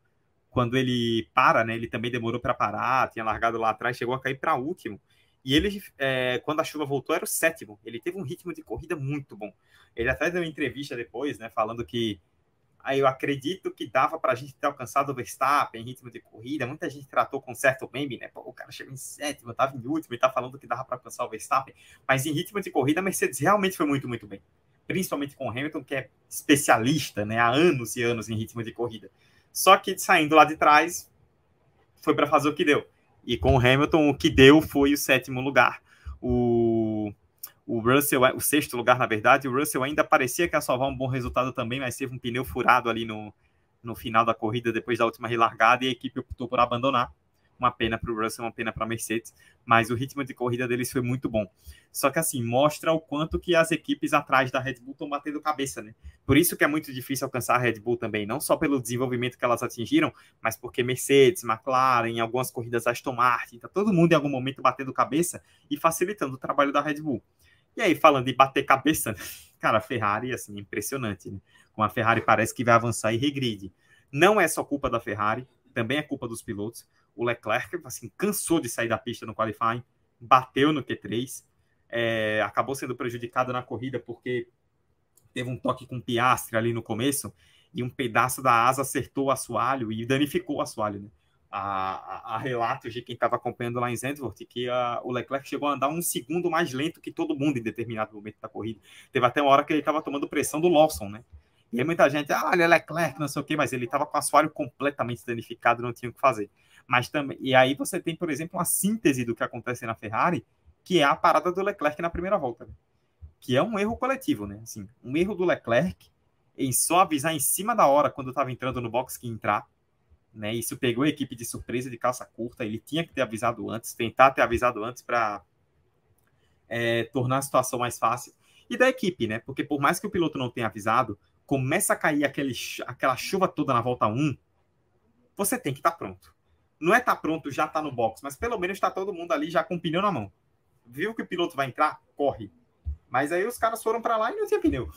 quando ele para, né? Ele também demorou para parar, tinha largado lá atrás, chegou a cair para último. E ele, é, quando a chuva voltou, era o sétimo. Ele teve um ritmo de corrida muito bom. Ele até deu uma entrevista depois, né? Falando que Aí eu acredito que dava para a gente ter alcançado o Verstappen em ritmo de corrida. Muita gente tratou com certo meme, né? Pô, o cara chegou em sétimo, estava em último e tá falando que dava para alcançar o Verstappen. Mas em ritmo de corrida, a Mercedes realmente foi muito, muito bem. Principalmente com o Hamilton, que é especialista, né? Há anos e anos em ritmo de corrida. Só que saindo lá de trás, foi para fazer o que deu. E com o Hamilton, o que deu foi o sétimo lugar. O o Russell, o sexto lugar, na verdade, o Russell ainda parecia que ia salvar um bom resultado também, mas teve um pneu furado ali no, no final da corrida, depois da última relargada, e a equipe optou por abandonar. Uma pena para o Russell, uma pena para a Mercedes, mas o ritmo de corrida deles foi muito bom. Só que assim, mostra o quanto que as equipes atrás da Red Bull estão batendo cabeça, né? Por isso que é muito difícil alcançar a Red Bull também, não só pelo desenvolvimento que elas atingiram, mas porque Mercedes, McLaren, em algumas corridas Aston Martin, tá todo mundo em algum momento batendo cabeça e facilitando o trabalho da Red Bull. E aí, falando de bater cabeça, cara, a Ferrari, assim, impressionante, né? Como a Ferrari parece que vai avançar e regride. Não é só culpa da Ferrari, também é culpa dos pilotos. O Leclerc, assim, cansou de sair da pista no qualifying, bateu no Q3, é, acabou sendo prejudicado na corrida porque teve um toque com Piastre ali no começo e um pedaço da asa acertou o assoalho e danificou o assoalho, né? A, a, relatos de quem estava acompanhando lá em Zandvoort que a, o Leclerc chegou a andar um segundo mais lento que todo mundo em determinado momento da corrida. Teve até uma hora que ele estava tomando pressão do Lawson, né? E aí muita gente, ah, é Leclerc, não sei o quê, mas ele estava com o assoalho completamente danificado, não tinha o que fazer. Mas também, e aí você tem, por exemplo, uma síntese do que acontece na Ferrari, que é a parada do Leclerc na primeira volta, né? que é um erro coletivo, né? Assim, um erro do Leclerc em só avisar em cima da hora quando estava entrando no box que entrar, né? Isso pegou a equipe de surpresa de calça curta. Ele tinha que ter avisado antes, tentar ter avisado antes para é, tornar a situação mais fácil. E da equipe, né? Porque por mais que o piloto não tenha avisado, começa a cair aquele, aquela chuva toda na volta 1, você tem que estar tá pronto. Não é estar tá pronto, já está no box, mas pelo menos está todo mundo ali já com o pneu na mão. Viu que o piloto vai entrar? Corre. Mas aí os caras foram para lá e não tinha pneu.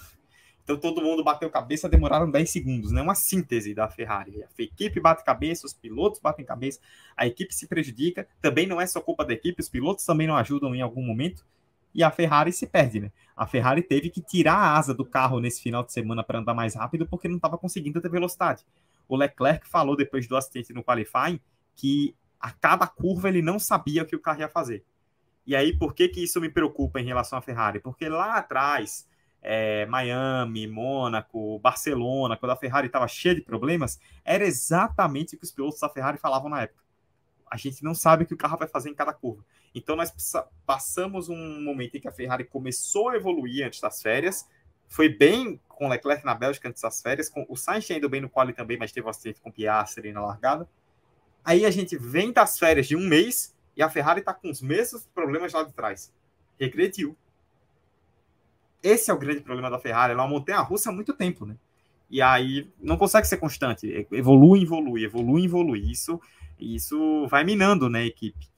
Então todo mundo bateu cabeça, demoraram 10 segundos, né? Uma síntese da Ferrari. A equipe bate cabeça, os pilotos batem cabeça, a equipe se prejudica. Também não é só culpa da equipe, os pilotos também não ajudam em algum momento. E a Ferrari se perde, né? A Ferrari teve que tirar a asa do carro nesse final de semana para andar mais rápido porque não estava conseguindo ter velocidade. O Leclerc falou depois do acidente no qualifying que a cada curva ele não sabia o que o carro ia fazer. E aí, por que, que isso me preocupa em relação à Ferrari? Porque lá atrás, é, Miami, Mônaco, Barcelona, quando a Ferrari estava cheia de problemas, era exatamente o que os pilotos da Ferrari falavam na época. A gente não sabe o que o carro vai fazer em cada curva. Então nós passamos um momento em que a Ferrari começou a evoluir antes das férias, foi bem com Leclerc na Bélgica antes das férias, com o Sainz tinha ido bem no quali também, mas teve um acidente com Piastri na largada. Aí a gente vem das férias de um mês e a Ferrari está com os mesmos problemas lá de trás. Regrediu. Esse é o grande problema da Ferrari. Ela é uma montanha-russa há muito tempo, né? E aí não consegue ser constante. Evolui, evolui, evolui, evolui. Isso, isso vai minando, né, a equipe.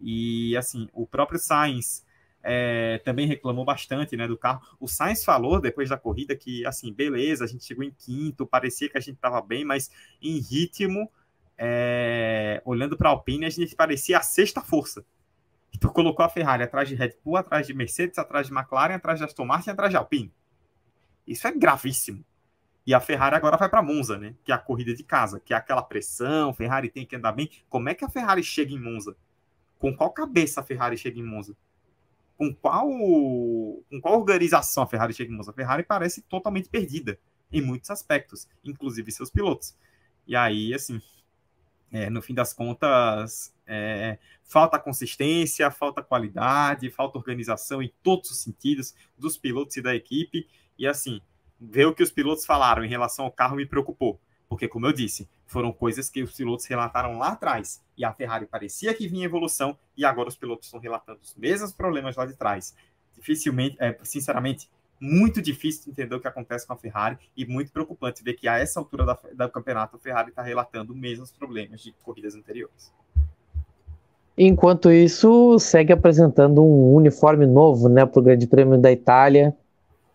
E assim, o próprio Sainz é, também reclamou bastante, né, do carro. O Sainz falou depois da corrida que, assim, beleza, a gente chegou em quinto, parecia que a gente estava bem, mas em ritmo, é, olhando para a Alpine, a gente parecia a sexta força. Tipo, colocou a Ferrari atrás de Red Bull, atrás de Mercedes, atrás de McLaren, atrás de Aston Martin, atrás de Alpine. Isso é gravíssimo. E a Ferrari agora vai para Monza, né? Que é a corrida de casa, que é aquela pressão, Ferrari tem que andar bem. Como é que a Ferrari chega em Monza? Com qual cabeça a Ferrari chega em Monza? Com qual, com qual organização a Ferrari chega em Monza? A Ferrari parece totalmente perdida em muitos aspectos, inclusive seus pilotos. E aí, assim, é, no fim das contas, é, falta consistência, falta qualidade, falta organização em todos os sentidos dos pilotos e da equipe. E assim, ver o que os pilotos falaram em relação ao carro me preocupou. Porque, como eu disse, foram coisas que os pilotos relataram lá atrás. E a Ferrari parecia que vinha evolução, e agora os pilotos estão relatando os mesmos problemas lá de trás. Dificilmente, é, sinceramente, muito difícil entender o que acontece com a Ferrari e muito preocupante ver que a essa altura da, do campeonato a Ferrari está relatando os mesmos problemas de corridas anteriores. Enquanto isso, segue apresentando um uniforme novo né, para o Grande Prêmio da Itália.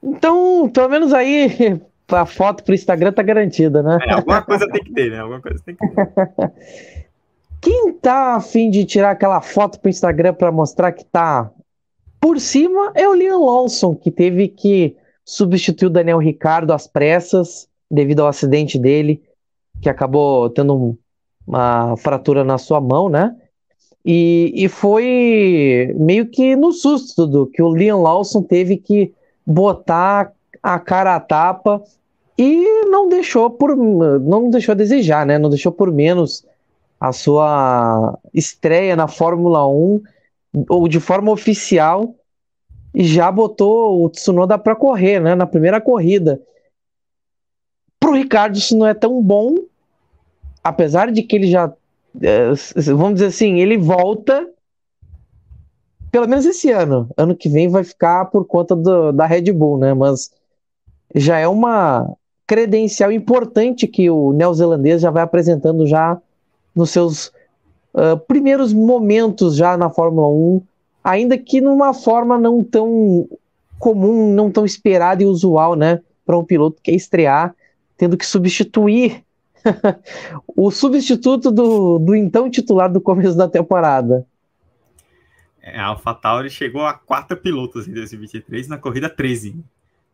Então, pelo menos aí, a foto para o Instagram tá garantida, né? É, alguma coisa tem que ter, né? Alguma coisa tem que ter. Quem tá afim de tirar aquela foto para o Instagram para mostrar que tá por cima é o Liam Lawson, que teve que substituir o Daniel Ricardo às pressas, devido ao acidente dele, que acabou tendo uma fratura na sua mão, né? E, e foi meio que no susto do que o Liam Lawson teve que botar a cara a tapa e não deixou por não deixou a desejar, né? Não deixou por menos a sua estreia na Fórmula 1 ou de forma oficial, já botou o Tsunoda para correr, né, na primeira corrida. Para o Ricardo isso não é tão bom, apesar de que ele já, é, vamos dizer assim, ele volta, pelo menos esse ano. Ano que vem vai ficar por conta do, da Red Bull, né? Mas já é uma credencial importante que o neozelandês já vai apresentando já nos seus uh, primeiros momentos já na Fórmula 1, ainda que numa forma não tão comum, não tão esperada e usual, né, para um piloto que quer estrear, tendo que substituir o substituto do, do então titular do começo da temporada. É, a AlphaTauri chegou a quatro pilotos em 2023 na corrida 13.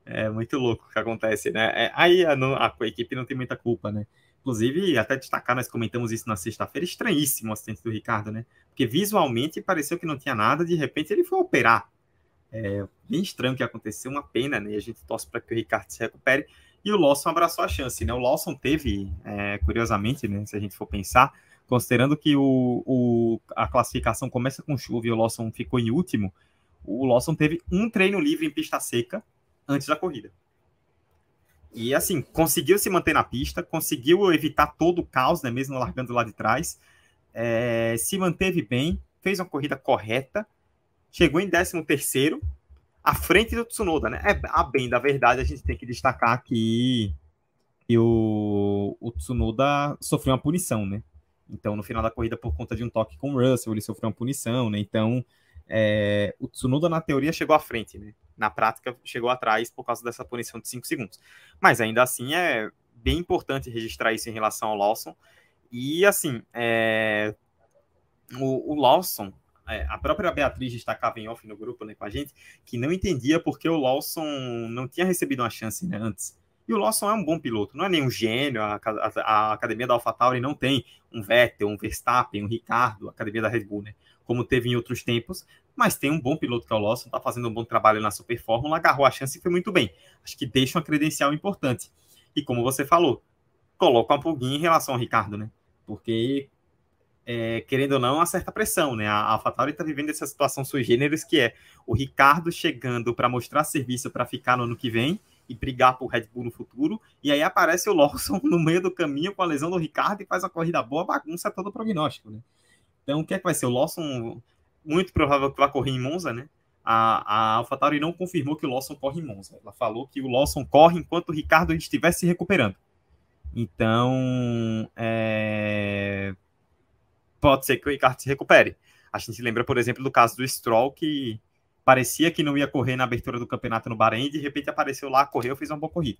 É muito louco o que acontece, né? É, aí a, a, a, equipe não tem muita culpa, né? Inclusive, até destacar, nós comentamos isso na sexta-feira, estranhíssimo o acidente do Ricardo, né? Porque visualmente pareceu que não tinha nada, de repente ele foi operar. É bem estranho que aconteceu, uma pena, né? A gente torce para que o Ricardo se recupere. E o Lawson abraçou a chance, né? O Lawson teve, é, curiosamente, né? Se a gente for pensar, considerando que o, o, a classificação começa com chuva e o Lawson ficou em último, o Lawson teve um treino livre em pista seca antes da corrida. E assim, conseguiu se manter na pista, conseguiu evitar todo o caos, né, mesmo largando lá de trás, é, se manteve bem, fez uma corrida correta, chegou em 13 terceiro, à frente do Tsunoda, né? É, a bem da verdade, a gente tem que destacar que, o, o Tsunoda sofreu uma punição, né? Então, no final da corrida, por conta de um toque com o Russell, ele sofreu uma punição, né? Então, é, o Tsunoda, na teoria, chegou à frente, né? Na prática, chegou atrás por causa dessa punição de 5 segundos. Mas ainda assim, é bem importante registrar isso em relação ao Lawson. E, assim, é, o, o Lawson, é, a própria Beatriz destacava em off no grupo né, com a gente, que não entendia porque o Lawson não tinha recebido uma chance né, antes. E o Lawson é um bom piloto, não é nenhum gênio. A, a, a academia da AlphaTauri não tem um Vettel, um Verstappen, um Ricardo, a academia da Red Bull, né? como teve em outros tempos, mas tem um bom piloto que é o Lawson, está fazendo um bom trabalho na Super Fórmula, agarrou a chance e foi muito bem. Acho que deixa uma credencial importante. E como você falou, coloca uma pulguinha em relação ao Ricardo, né? Porque, é, querendo ou não, uma certa pressão, né? A AlphaTauri está vivendo essa situação sui generis, que é o Ricardo chegando para mostrar serviço para ficar no ano que vem e brigar por Red Bull no futuro, e aí aparece o Lawson no meio do caminho com a lesão do Ricardo e faz a corrida boa, bagunça todo o prognóstico, né? Então, o que é que vai ser? O Lawson, muito provável que vai correr em Monza, né? A, a AlphaTauri não confirmou que o Lawson corre em Monza. Ela falou que o Lawson corre enquanto o Ricardo estiver se recuperando. Então, é... pode ser que o Ricardo se recupere. A gente lembra, por exemplo, do caso do Stroll, que parecia que não ia correr na abertura do campeonato no Bahrein, e de repente apareceu lá, correu, fez uma boa corrida.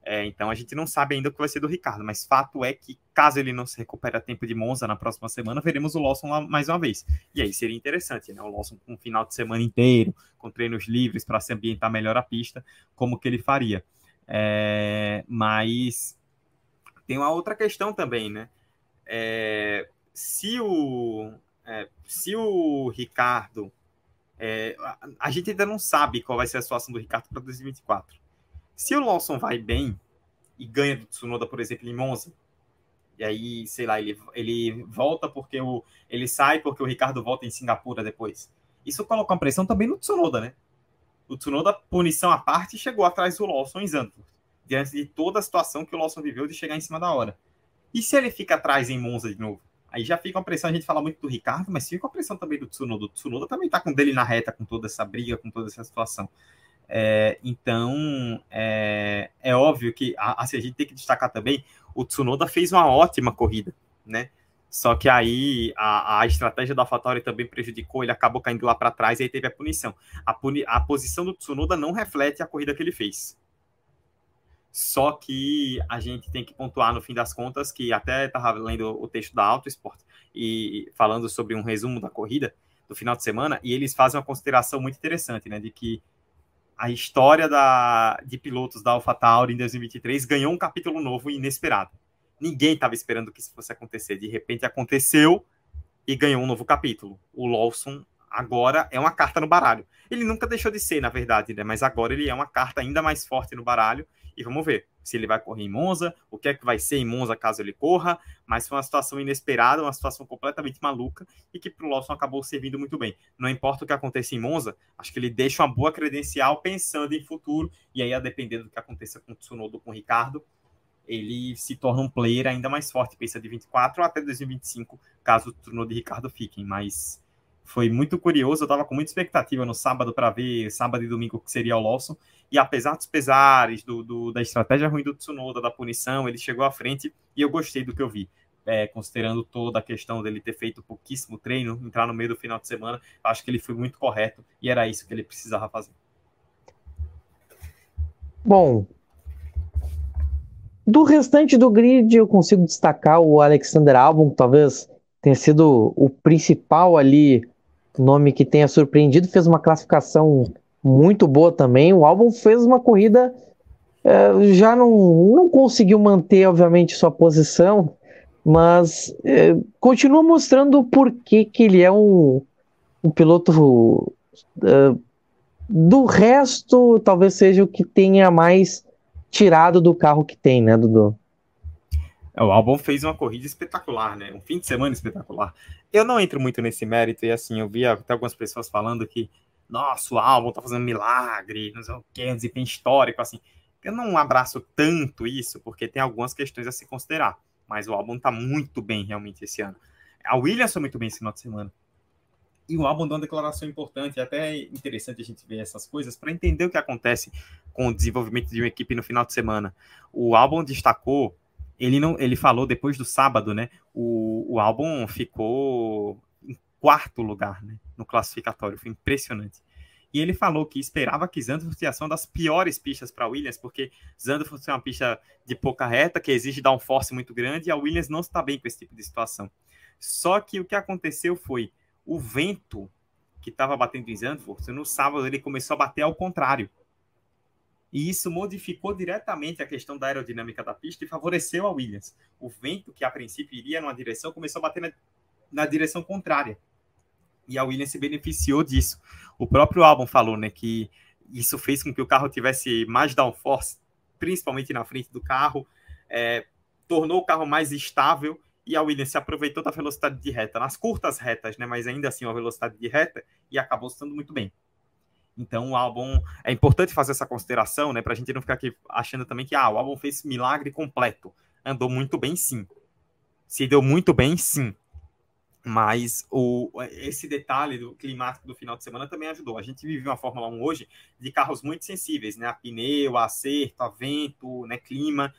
É, então a gente não sabe ainda o que vai ser do Ricardo, mas fato é que caso ele não se recupere a tempo de Monza na próxima semana, veremos o Lawson lá mais uma vez. E aí seria interessante, né? O Lawson com um final de semana inteiro, com treinos livres para se ambientar melhor a pista, como que ele faria. É, mas tem uma outra questão também, né? É, se o é, se o Ricardo é, a, gente ainda não sabe qual vai ser a situação do Ricardo para 2024 se o Lawson vai bem e ganha do Tsunoda, por exemplo, em Monza, e aí, sei lá, ele, ele volta porque o. Ele sai porque o Ricardo volta em Singapura depois. Isso coloca uma pressão também no Tsunoda, né? O Tsunoda, punição à parte, chegou atrás do Lawson em Zandvoort, diante de toda a situação que o Lawson viveu de chegar em cima da hora. E se ele fica atrás em Monza de novo? Aí já fica uma pressão, a gente fala muito do Ricardo, mas fica uma pressão também do Tsunoda. O Tsunoda também tá com dele na reta, com toda essa briga, com toda essa situação. É, então, é, é, óbvio que assim, a gente tem que destacar também, o Tsunoda fez uma ótima corrida, né? Só que aí a, a estratégia da AlphaTauri também prejudicou, ele acabou caindo lá para trás e aí teve a punição. A, puni, a posição do Tsunoda não reflete a corrida que ele fez. Só que a gente tem que pontuar no fim das contas que até estava lendo o texto da Auto Sport e falando sobre um resumo da corrida do final de semana e eles fazem uma consideração muito interessante, né, de que a história da, de pilotos da AlphaTauri em 2023 ganhou um capítulo novo e inesperado. Ninguém estava esperando que isso fosse acontecer. De repente aconteceu e ganhou um novo capítulo. O Lawson agora é uma carta no baralho. Ele nunca deixou de ser, na verdade, né? Mas agora ele é uma carta ainda mais forte no baralho e vamos ver se ele vai correr em Monza, o que é que vai ser em Monza caso ele corra, mas foi uma situação inesperada, uma situação completamente maluca e que para o Lawson acabou servindo muito bem. Não importa o que aconteça em Monza, acho que ele deixa uma boa credencial pensando em futuro e aí a depender do que aconteça com o Tsunoda ou com o Ricardo, ele se torna um player ainda mais forte, pensa de 24 até 2025, caso o Tsunoda e Ricardo fiquem, mas foi muito curioso, eu estava com muita expectativa no sábado para ver, sábado e domingo, que seria o Lawson, e apesar dos pesares, do, do, da estratégia ruim do Tsunoda, da punição, ele chegou à frente e eu gostei do que eu vi. É, considerando toda a questão dele ter feito pouquíssimo treino, entrar no meio do final de semana, acho que ele foi muito correto e era isso que ele precisava fazer. Bom, do restante do grid eu consigo destacar o Alexander Albon, talvez tenha sido o principal ali nome que tenha surpreendido, fez uma classificação muito boa também. O álbum fez uma corrida, é, já não, não conseguiu manter, obviamente, sua posição, mas é, continua mostrando por que, que ele é um, um piloto. É, do resto, talvez seja o que tenha mais tirado do carro que tem, né, Dudu? É, o álbum fez uma corrida espetacular, né? Um fim de semana espetacular. Eu não entro muito nesse mérito, e assim, eu vi até algumas pessoas falando que, nossa, o álbum tá fazendo milagre, não sei o que, um desempenho histórico, assim. Eu não abraço tanto isso, porque tem algumas questões a se considerar. Mas o álbum tá muito bem, realmente, esse ano. A Williams foi muito bem esse final de semana. E o álbum deu uma declaração importante, é até interessante a gente ver essas coisas para entender o que acontece com o desenvolvimento de uma equipe no final de semana. O álbum destacou ele não, ele falou depois do sábado, né? O, o álbum ficou quarto lugar, né? No classificatório, foi impressionante. E ele falou que esperava que Zandvoort fosse uma das piores pistas para Williams, porque Zandvoort é uma pista de pouca reta, que exige dar um force muito grande, e a Williams não está bem com esse tipo de situação. Só que o que aconteceu foi o vento que estava batendo em Zandvoort, no sábado ele começou a bater ao contrário. E isso modificou diretamente a questão da aerodinâmica da pista e favoreceu a Williams. O vento, que a princípio iria numa direção, começou a bater na, na direção contrária. E a Williams se beneficiou disso. O próprio Albon falou né, que isso fez com que o carro tivesse mais downforce, principalmente na frente do carro, é, tornou o carro mais estável e a Williams se aproveitou da velocidade de reta, nas curtas retas, né, mas ainda assim uma velocidade de reta, e acabou estando muito bem. Então o álbum é importante fazer essa consideração, né, para a gente não ficar aqui achando também que ah, o álbum fez milagre completo. Andou muito bem, sim. Se deu muito bem, sim. Mas o, esse detalhe do climático do final de semana também ajudou. A gente vive uma Fórmula 1 hoje de carros muito sensíveis, né? A pneu, a acerto, a vento, né? clima.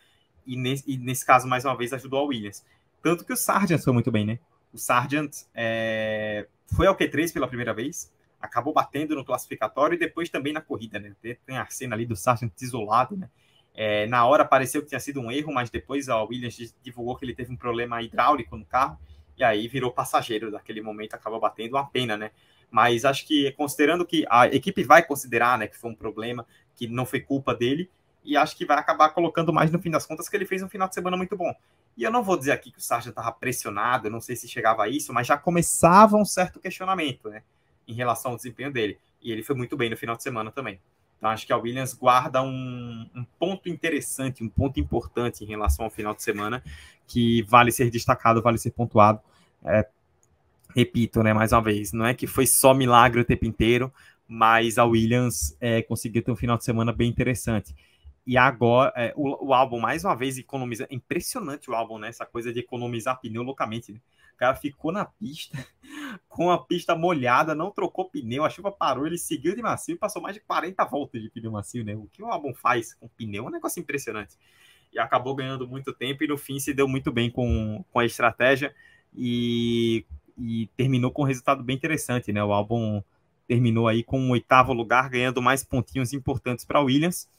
E nesse, e nesse caso, mais uma vez, ajudou a Williams. Tanto que o Sargent foi muito bem, né? O Sargent é, foi ao Q3 pela primeira vez acabou batendo no classificatório e depois também na corrida, né? Tem, a cena ali do Sargent isolado, né? É, na hora pareceu que tinha sido um erro, mas depois a Williams divulgou que ele teve um problema hidráulico no carro, e aí virou passageiro daquele momento, acaba batendo uma pena, né? Mas acho que, considerando que a equipe vai considerar né, que foi um problema, que não foi culpa dele, e acho que vai acabar colocando mais no fim das contas que ele fez um final de semana muito bom. E eu não vou dizer aqui que o Sargent estava pressionado, não sei se chegava a isso, mas já começava um certo questionamento, né, em relação ao desempenho dele. E ele foi muito bem no final de semana também. Então acho que a Williams guarda um, um ponto interessante, um ponto importante em relação ao final de semana, que vale ser destacado, vale ser pontuado. É, repito, né, mais uma vez, não é que foi só milagre o tempo inteiro, mas a Williams é, conseguiu ter um final de semana bem interessante. E agora, é, o, o, álbum, mais uma vez, economiza. É impressionante o álbum, né? Essa coisa de economizar pneu loucamente. Né? O cara ficou na pista, com a pista molhada, não trocou pneu, a chuva parou, ele seguiu de macio e passou mais de 40 voltas de pneu macio, né? O que o álbum faz com pneu é um negócio impressionante. E acabou ganhando muito tempo e no fim se deu muito bem com, com a estratégia e, e terminou com um resultado bem interessante, né? O álbum terminou aí com o oitavo lugar, ganhando mais pontinhos importantes para Williams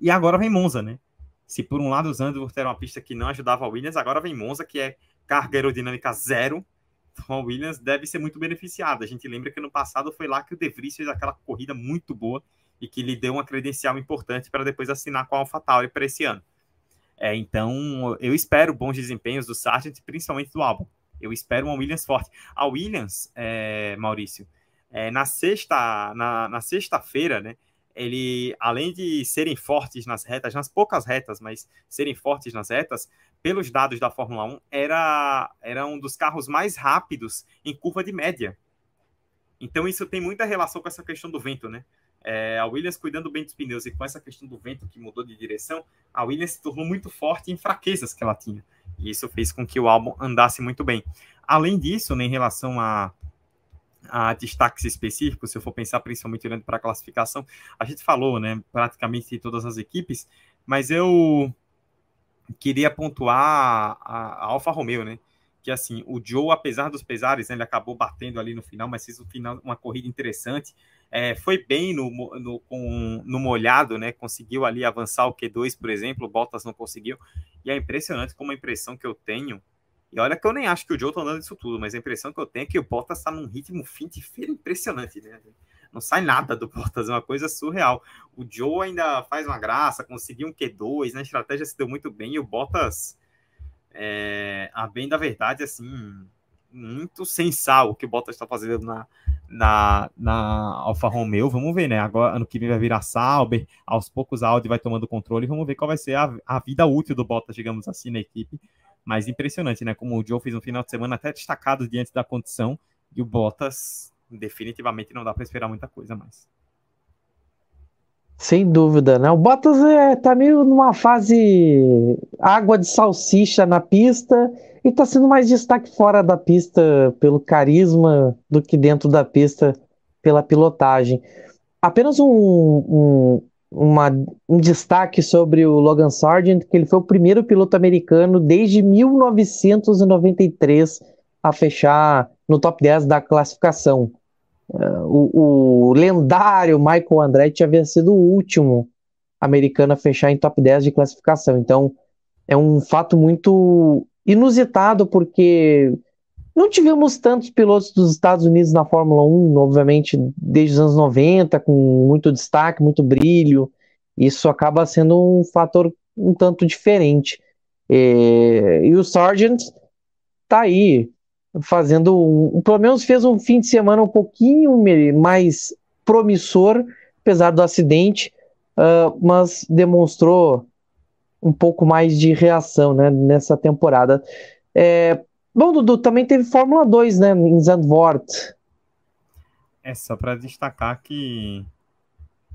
e agora vem Monza, né? Se por um lado os Zandvoort era uma pista que não ajudava a Williams, agora vem Monza, que é carga aerodinâmica zero. Então a Williams deve ser muito beneficiada. A gente lembra que no passado foi lá que o De Vries fez aquela corrida muito boa e que lhe deu uma credencial importante para depois assinar com a AlphaTauri para esse ano. É, então, eu espero bons desempenhos do Sargent, principalmente do Albon. Eu espero uma Williams forte. A Williams, é, Maurício, é, na sexta na, na sexta-feira, né, ele, além de serem fortes nas retas, nas poucas retas, mas serem fortes nas retas, pelos dados da Fórmula 1, era, era um dos carros mais rápidos em curva de média. Então isso tem muita relação com essa questão do vento, né? É, a Williams cuidando bem dos pneus e com essa questão do vento que mudou de direção, a Williams se tornou muito forte em fraquezas que ela tinha. E isso fez com que o álbum andasse muito bem. Além disso, né, em relação a, a destaques específicos, se eu for pensar principalmente olhando para a classificação, a gente falou, né, praticamente de todas as equipes, mas eu queria pontuar a, a Alfa Romeo, né, que assim, o Joe, apesar dos pesares, né, ele acabou batendo ali no final, mas fez um final, uma corrida interessante, é, foi bem no, no, com, no molhado, né, conseguiu ali avançar o Q2, por exemplo, o Bottas não conseguiu, e é impressionante como a impressão que eu tenho e olha que eu nem acho que o Joe tá andando isso tudo, mas a impressão que eu tenho é que o Bottas tá num ritmo fim de feira impressionante, né? Não sai nada do Bottas, é uma coisa surreal. O Joe ainda faz uma graça, conseguiu um Q2, na estratégia se deu muito bem, e o Bottas, é, a bem da verdade, assim, muito sensal o que o Bottas está fazendo na, na, na Alfa Romeo. Vamos ver, né? Agora, ano que vem vai virar Sauber, aos poucos a Audi vai tomando controle, vamos ver qual vai ser a, a vida útil do Bottas, digamos assim, na equipe mas impressionante, né? Como o Joe fez um final de semana até destacado diante da condição e o Bottas definitivamente não dá para esperar muita coisa mais. Sem dúvida, né? O Bottas é, tá meio numa fase água de salsicha na pista e tá sendo mais destaque fora da pista pelo carisma do que dentro da pista pela pilotagem. Apenas um, um, uma, um destaque sobre o Logan Sargent, que ele foi o primeiro piloto americano desde 1993 a fechar no top 10 da classificação. Uh, o, o, lendário Michael Andretti havia sido o último americano a fechar em top 10 de classificação. Então, é um fato muito inusitado, porque não tivemos tantos pilotos dos Estados Unidos na Fórmula 1, obviamente, desde os anos 90, com muito destaque, muito brilho. Isso acaba sendo um fator um tanto diferente. É, e o Sargent tá aí fazendo, um, pelo menos fez um fim de semana um pouquinho mais promissor, apesar do acidente, uh, mas demonstrou um pouco mais de reação né, nessa temporada. É, Bom, Dudu, também teve Fórmula 2, né, em Zandvoort. É, só para destacar que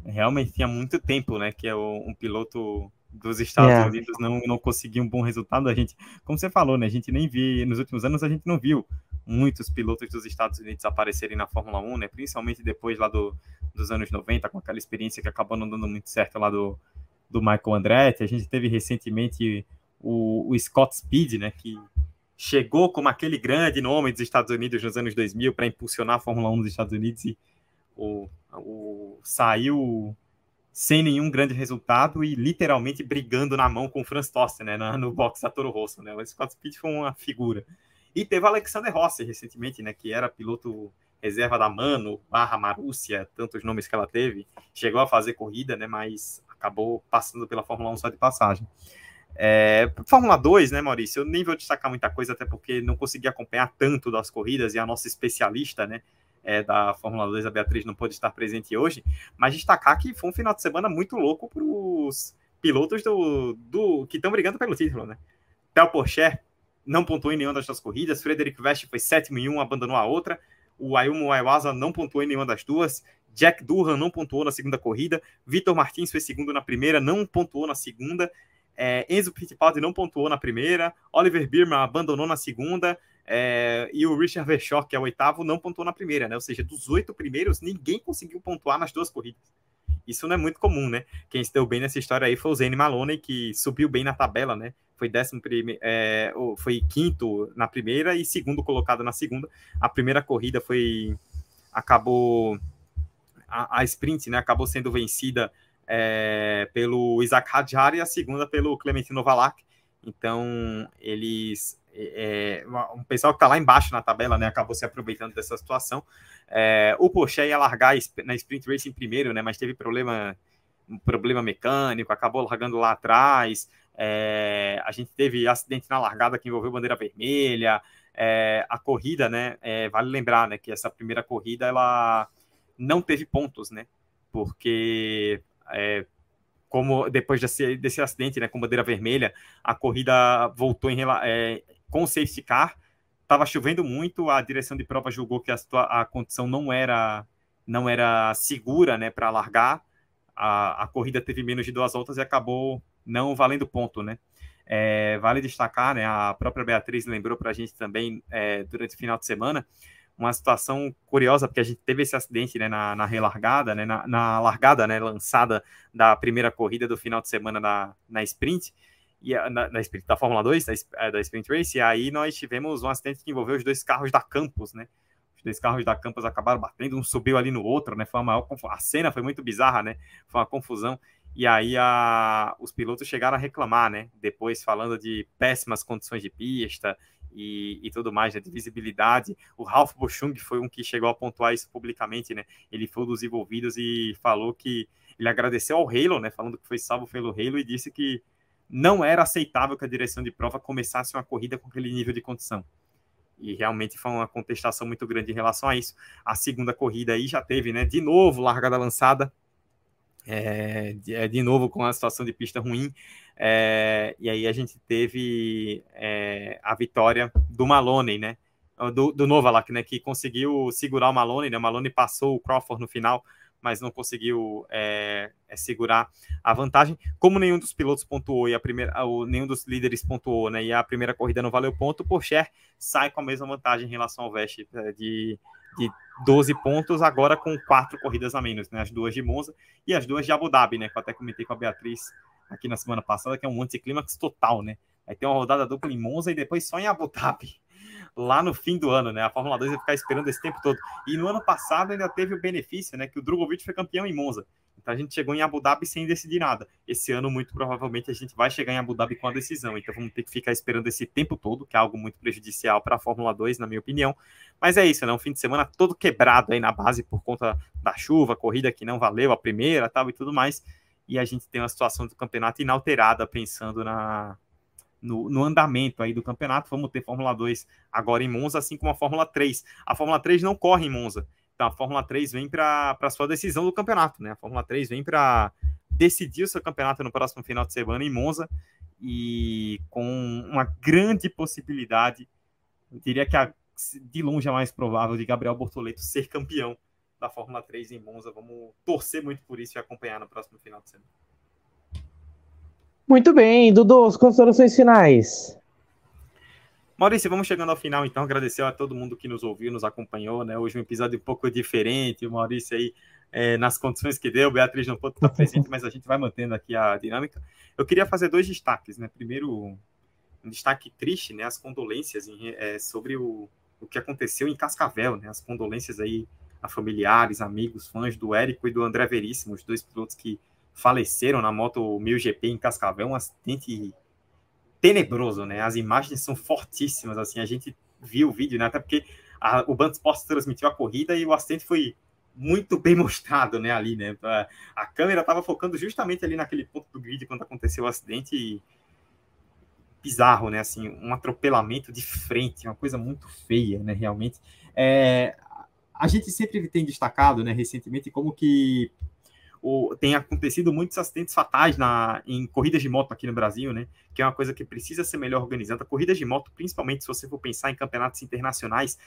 realmente tinha muito tempo, né, que é um piloto dos Estados yeah. Unidos não, não conseguiu um bom resultado. A gente, como você falou, né, a gente nem viu, nos últimos anos a gente não viu muitos pilotos dos Estados Unidos aparecerem na Fórmula 1, né, principalmente depois lá do, dos anos 90, com aquela experiência que acabou não dando muito certo lá do, do Michael Andretti. A gente teve recentemente o, o Scott Speed, né, que chegou como aquele grande nome dos Estados Unidos nos anos 2000 para impulsionar a Fórmula 1 nos Estados Unidos e o, o, saiu sem nenhum grande resultado e literalmente brigando na mão com o Franz Toster, né, no, no box da Toro Rosso, né, o Scott Speed foi uma figura. E teve o Alexander Rossi recentemente, né, que era piloto reserva da Mano, barra Marúcia, tantos nomes que ela teve, chegou a fazer corrida, né, mas acabou passando pela Fórmula 1 só de passagem. É, Fórmula 2, né, Maurício? Eu nem vou destacar muita coisa, até porque não consegui acompanhar tanto das corridas e a nossa especialista, né, é, da Fórmula 2, a Beatriz, não pôde estar presente hoje, mas destacar que foi um final de semana muito louco para os pilotos do, do que estão brigando pelo título, né? Theo Porcher não pontuou em nenhuma das duas corridas, Frederic Vest foi sétimo em um, abandonou a outra, o Ayumu Aiwaza não pontuou em nenhuma das duas, Jack Durham não pontuou na segunda corrida, Vitor Martins foi segundo na primeira, não pontuou na segunda, é, Enzo Fittipaldi não pontuou na primeira, Oliver Birman abandonou na segunda, é, e o Richard Vershaw, que é o oitavo, não pontuou na primeira, né? Ou seja, dos oito primeiros, ninguém conseguiu pontuar nas duas corridas. Isso não é muito comum, né? Quem se deu bem nessa história aí foi o Zane Maloney, que subiu bem na tabela, né? Foi décimo primeiro, é, foi quinto na primeira e segundo colocado na segunda. A primeira corrida foi acabou a, a sprint, né? Acabou sendo vencida é, pelo Isaac Hadjar e a segunda pelo Clementino Valak. Então eles é, é um pessoal que está lá embaixo na tabela, né, acabou se aproveitando dessa situação. É, o Porsche ia largar na sprint race em primeiro, né, mas teve problema, um problema mecânico, acabou largando lá atrás. É, a gente teve acidente na largada que envolveu bandeira vermelha. É, a corrida, né, é, vale lembrar, né, que essa primeira corrida ela não teve pontos, né, porque é, como depois desse, desse acidente, né, com bandeira vermelha, a corrida voltou em, é, com o safety car. Estava chovendo muito, a direção de prova julgou que a, a condição não era não era segura né, para largar. A, a corrida teve menos de duas voltas e acabou não valendo ponto, né? É, vale destacar, né? A própria Beatriz lembrou para a gente também é, durante o final de semana uma situação curiosa, porque a gente teve esse acidente né, na, na relargada, né, na, na, largada né, lançada da primeira corrida do final de semana na, na sprint e na, na sprint da Fórmula 2, da, é, da Sprint Race, e aí nós tivemos um acidente que envolveu os dois carros da Campos, né? Os dois carros da Campos acabaram batendo, um subiu ali no outro, né? Foi a maior a cena foi muito bizarra, né? Foi uma confusão. E aí a, os pilotos chegaram a reclamar, né? Depois falando de péssimas condições de pista e, e, tudo mais, né, de visibilidade. O Ralph Bochung foi um que chegou a pontuar isso publicamente, né? Ele foi um dos envolvidos e falou que ele agradeceu ao Halo, né? Falando que foi salvo pelo Halo e disse que não era aceitável que a direção de prova começasse uma corrida com aquele nível de condição. E realmente foi uma contestação muito grande em relação a isso. A segunda corrida aí já teve, né? De novo, largada lançada. É, de, é, novo com a situação de pista ruim. É, e aí a gente teve é, a vitória do Maloney, né? Do, do Novalak, né? Que conseguiu segurar o Maloney, né? O Maloney passou o Crawford no final mas não conseguiu é, é, segurar a vantagem. Como nenhum dos pilotos pontuou e a primeira, o, nenhum dos líderes pontuou, né? E a primeira corrida não valeu ponto, o Porsche sai com a mesma vantagem em relação ao Veste é, de, de 12 pontos, agora com quatro corridas a menos, né? As duas de Monza e as duas de Abu Dhabi, né? Que eu até comentei com a Beatriz aqui na semana passada, que é um anticlímax total, né? Aí tem uma rodada dupla em Monza e depois só em Abu Dhabi lá no fim do ano, né? A Fórmula 2 vai ficar esperando esse tempo todo. E no ano passado ainda teve o benefício, né? Que o Drogovic foi campeão em Monza. Então a gente chegou em Abu Dhabi sem decidir nada. Esse ano, muito provavelmente, a gente vai chegar em Abu Dhabi com a decisão. Então vamos ter que ficar esperando esse tempo todo, que é algo muito prejudicial para a Fórmula 2, na minha opinião. Mas é isso, né? Um fim de semana todo quebrado aí na base por conta da chuva, corrida que não valeu a primeira tal e tudo mais. E a gente tem uma situação do campeonato inalterada, pensando na, no, no, andamento aí do campeonato. Vamos ter Fórmula 2 agora em Monza, assim como a Fórmula 3. A Fórmula 3 não corre em Monza. Então a Fórmula 3 vem para a sua decisão do campeonato, né? A Fórmula 3 vem para decidir o seu campeonato no próximo final de semana em Monza e com uma grande possibilidade, diria que a, de longe é mais provável de Gabriel Bortoleto ser campeão da Fórmula 3 em Monza. Vamos torcer muito por isso e acompanhar no próximo final de semana. Muito bem, Dudu, as considerações finais. Maurício, vamos chegando ao final, então. Agradecer a todo mundo que nos ouviu, nos acompanhou, né? Hoje um episódio um pouco diferente. O Maurício aí, é, nas condições que deu, Beatriz não pôde estar presente, mas a gente vai mantendo aqui a dinâmica. Eu queria fazer dois destaques, né? Primeiro, um destaque triste, né? As condolências em, é, sobre o, o que aconteceu em Cascavel, né? As condolências aí a familiares, amigos, fãs do Érico e do André Veríssimo, os dois pilotos que faleceram na moto 1000GP em Cascavel, um acidente tenebroso, né? As imagens são fortíssimas, assim, a gente viu o vídeo, né? Até porque a, o Band Sports transmitiu a corrida e o acidente foi muito bem mostrado, né, ali, né? A, câmera estava focando justamente ali naquele ponto do grid quando aconteceu o acidente e bizarro, né? Assim, um atropelamento de frente, uma coisa muito feia, né? Realmente. É, a gente sempre tem destacado, né, recentemente, como que o, tem acontecido muitos acidentes fatais na, em corridas de moto aqui no Brasil, né? Que é uma coisa que precisa ser melhor organizada. Corridas de moto, principalmente se você for pensar em campeonatos internacionais,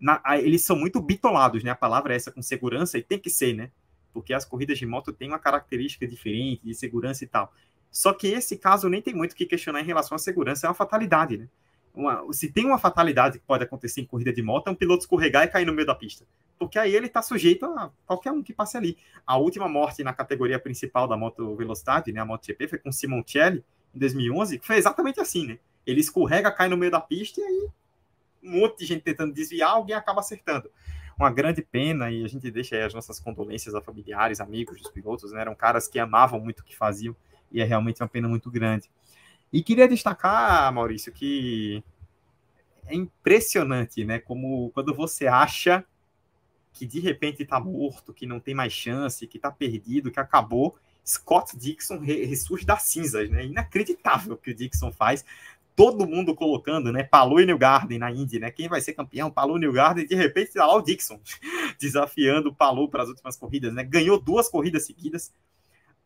na, eles são muito bitolados, né? A palavra é essa com segurança, e tem que ser, né? Porque as corridas de moto têm uma característica diferente de segurança e tal. Só que esse caso nem tem muito o que questionar em relação à segurança, é uma fatalidade, né? Uma, se tem uma fatalidade que pode acontecer em corrida de moto, é um piloto escorregar e cair no meio da pista. Porque aí ele está sujeito a qualquer um que passe ali. A última morte na categoria principal da moto velocidade, né, a MotoGP, foi com Simoncelli, em 2011, que foi exatamente assim, né? Ele escorrega, cai no meio da pista e aí um monte de gente tentando desviar, alguém acaba acertando. Uma grande pena, e a gente deixa aí as nossas condolências a familiares, amigos dos pilotos, né? Eram caras que amavam muito o que faziam, e é realmente uma pena muito grande. E queria destacar, Maurício, que é impressionante, né? Como quando você acha que de repente está morto, que não tem mais chance, que está perdido, que acabou, Scott Dixon ressurge das cinzas, né? Inacreditável o que o Dixon faz. Todo mundo colocando, né? Palu e New Garden na Indy, né? Quem vai ser campeão? Palu e New Garden. De repente está lá o Dixon desafiando o Palu para as últimas corridas, né? Ganhou duas corridas seguidas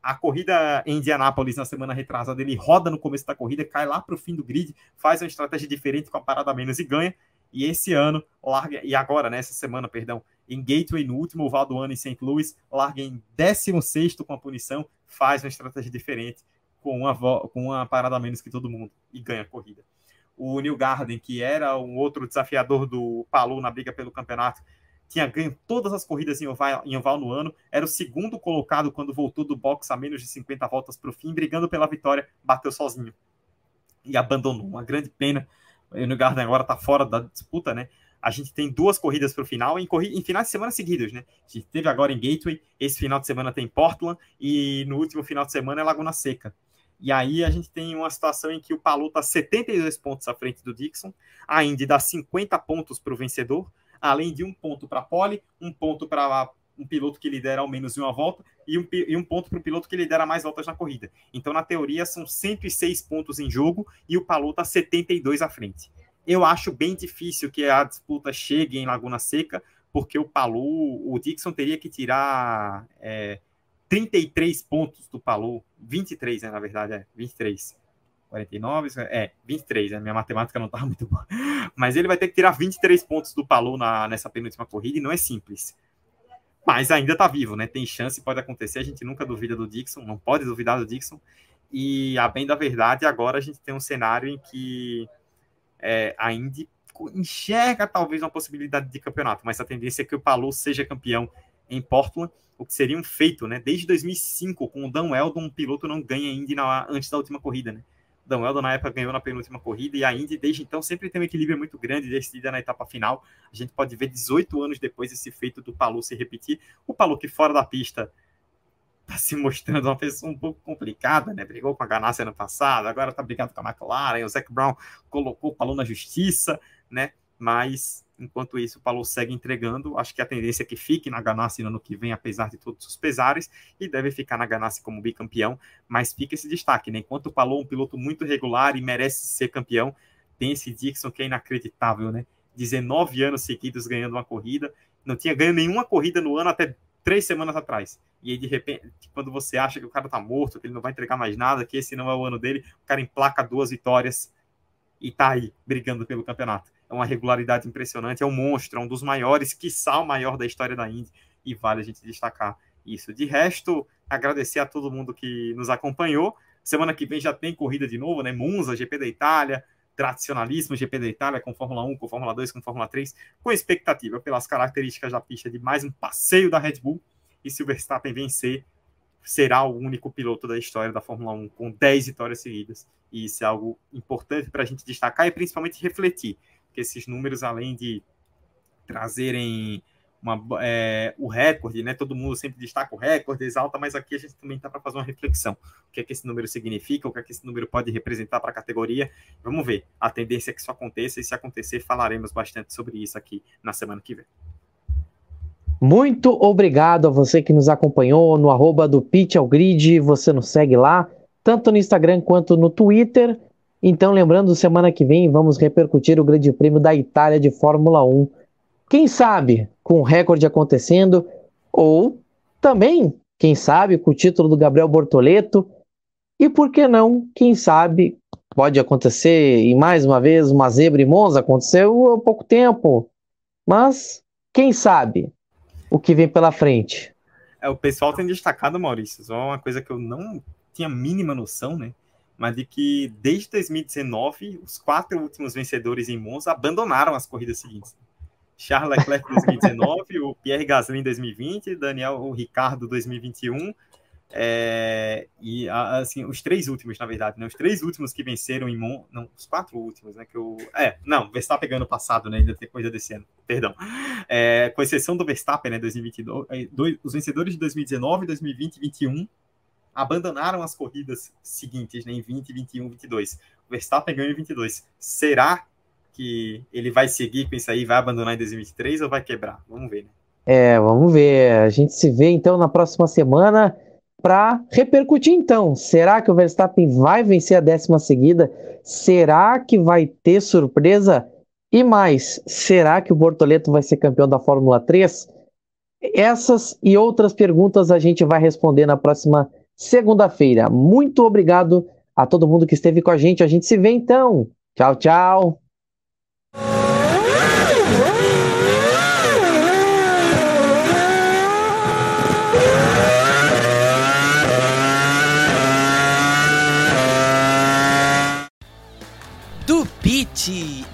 a corrida em Indianápolis na semana retrasada, ele roda no começo da corrida, cai lá para o fim do grid, faz uma estratégia diferente com a parada menos e ganha. E esse ano, larga, e agora, né, semana, perdão, em Gateway, no último oval do ano em St. Louis, larga em 16 com a punição, faz uma estratégia diferente, com uma, com uma parada menos que todo mundo, e ganha a corrida. O New Garden, que era um outro desafiador do Palu na briga pelo campeonato, tinha ganho todas as corridas em oval, em oval no ano, era o segundo colocado quando voltou do box a menos de 50 voltas para o fim, brigando pela vitória, bateu sozinho e abandonou. Uma grande pena. O New Garden agora está fora da disputa, né? A gente tem duas corridas para o final, em, corri em finais de semana seguidos, né? A gente teve agora em Gateway, esse final de semana tem Portland, e no último final de semana é Laguna Seca. E aí a gente tem uma situação em que o Palu está 72 pontos à frente do Dixon, a Indy dá 50 pontos para o vencedor, além de um ponto para pole, um ponto para um piloto que lidera ao menos uma volta e um, e um ponto para o piloto que lidera mais voltas na corrida. Então, na teoria, são 106 pontos em jogo e o Palu está 72 à frente. Eu acho bem difícil que a disputa chegue em Laguna Seca, porque o Palu, o Dixon teria que tirar é, 33 pontos do Palu, 23, né, na verdade, é, 23 49, é, 23, né? Minha matemática não estava muito boa. Mas ele vai ter que tirar 23 pontos do Palu na, nessa penúltima corrida e não é simples. Mas ainda está vivo, né? Tem chance, pode acontecer. A gente nunca duvida do Dixon, não pode duvidar do Dixon. E a bem da verdade, agora a gente tem um cenário em que é, a Indy enxerga talvez uma possibilidade de campeonato, mas a tendência é que o Palu seja campeão em Portland, o que seria um feito, né? Desde 2005, com o Dan Weldon, um piloto não ganha Indy na, antes da última corrida, né? Dan Weldon na época ganhou na penúltima corrida e a Indy desde então sempre tem um equilíbrio muito grande decidida na etapa final. A gente pode ver 18 anos depois esse feito do Palu se repetir. O Palu que fora da pista está se mostrando uma pessoa um pouco complicada, né? Brigou com a Ganassi ano passado, agora está brigando com a McLaren, o Zac Brown colocou o Palu na justiça, né? Mas Enquanto isso, o Paulo segue entregando. Acho que a tendência é que fique na Ganassi no ano que vem, apesar de todos os pesares, e deve ficar na Ganassi como bicampeão. Mas fica esse destaque, né? Enquanto o Paulo é um piloto muito regular e merece ser campeão, tem esse Dixon que é inacreditável, né? 19 anos seguidos ganhando uma corrida. Não tinha ganho nenhuma corrida no ano até três semanas atrás. E aí, de repente, quando você acha que o cara tá morto, que ele não vai entregar mais nada, que esse não é o ano dele, o cara emplaca duas vitórias e tá aí, brigando pelo campeonato é uma regularidade impressionante, é um monstro, é um dos maiores, quiçá o maior da história da Indy, e vale a gente destacar isso. De resto, agradecer a todo mundo que nos acompanhou. Semana que vem já tem corrida de novo, né? Monza, GP da Itália, tradicionalíssimo GP da Itália, com Fórmula 1, com Fórmula 2, com Fórmula 3, com expectativa pelas características da pista de mais um passeio da Red Bull. E se o Verstappen vencer, será o único piloto da história da Fórmula 1 com 10 vitórias seguidas. E isso é algo importante para a gente destacar e principalmente refletir que esses números, além de trazerem uma, é, o recorde, né? Todo mundo sempre destaca o recorde, exalta, mas aqui a gente também está para fazer uma reflexão. O que é que esse número significa, o que é que esse número pode representar para a categoria. Vamos ver. A tendência é que isso aconteça, e se acontecer, falaremos bastante sobre isso aqui na semana que vem. Muito obrigado a você que nos acompanhou no arroba do Pitch ao Grid. Você nos segue lá, tanto no Instagram quanto no Twitter. Então, lembrando, semana que vem vamos repercutir o Grande Prêmio da Itália de Fórmula 1 quem sabe com o recorde acontecendo, ou também, quem sabe, com o título do Gabriel Bortoleto, e por que não, quem sabe, pode acontecer, e mais uma vez, uma zebra em Monza, aconteceu há pouco tempo, mas quem sabe o que vem pela frente. É, o pessoal tem destacado, Maurício, só uma coisa que eu não tinha mínima noção, né? Mas de que desde 2019, os quatro últimos vencedores em Monza abandonaram as corridas seguintes. Charles Leclerc 2019, o Pierre Gasly em 2020, Daniel o Ricardo 2021. É, e assim, os três últimos, na verdade, né? Os três últimos que venceram em Mon... não, os quatro últimos, né? Que eu, é, não, Verstappen ganhando passado, né? Ainda tem coisa desse ano, perdão. É, com exceção do Verstappen, né? 2022, é, dois, os vencedores de 2019, 2020 e 2021 abandonaram as corridas seguintes, né? Em 20, 21, 22. O Verstappen ganhou em 22. Será que ele vai seguir com isso aí, vai abandonar em 2023 ou vai quebrar? Vamos ver, né? É, vamos ver. A gente se vê então na próxima semana para repercutir então. Será que o Verstappen vai vencer a décima seguida? Será que vai ter surpresa? E mais, será que o Bortoleto vai ser campeão da Fórmula 3? Essas e outras perguntas a gente vai responder na próxima segunda-feira. Muito obrigado a todo mundo que esteve com a gente. A gente se vê então. Tchau, tchau.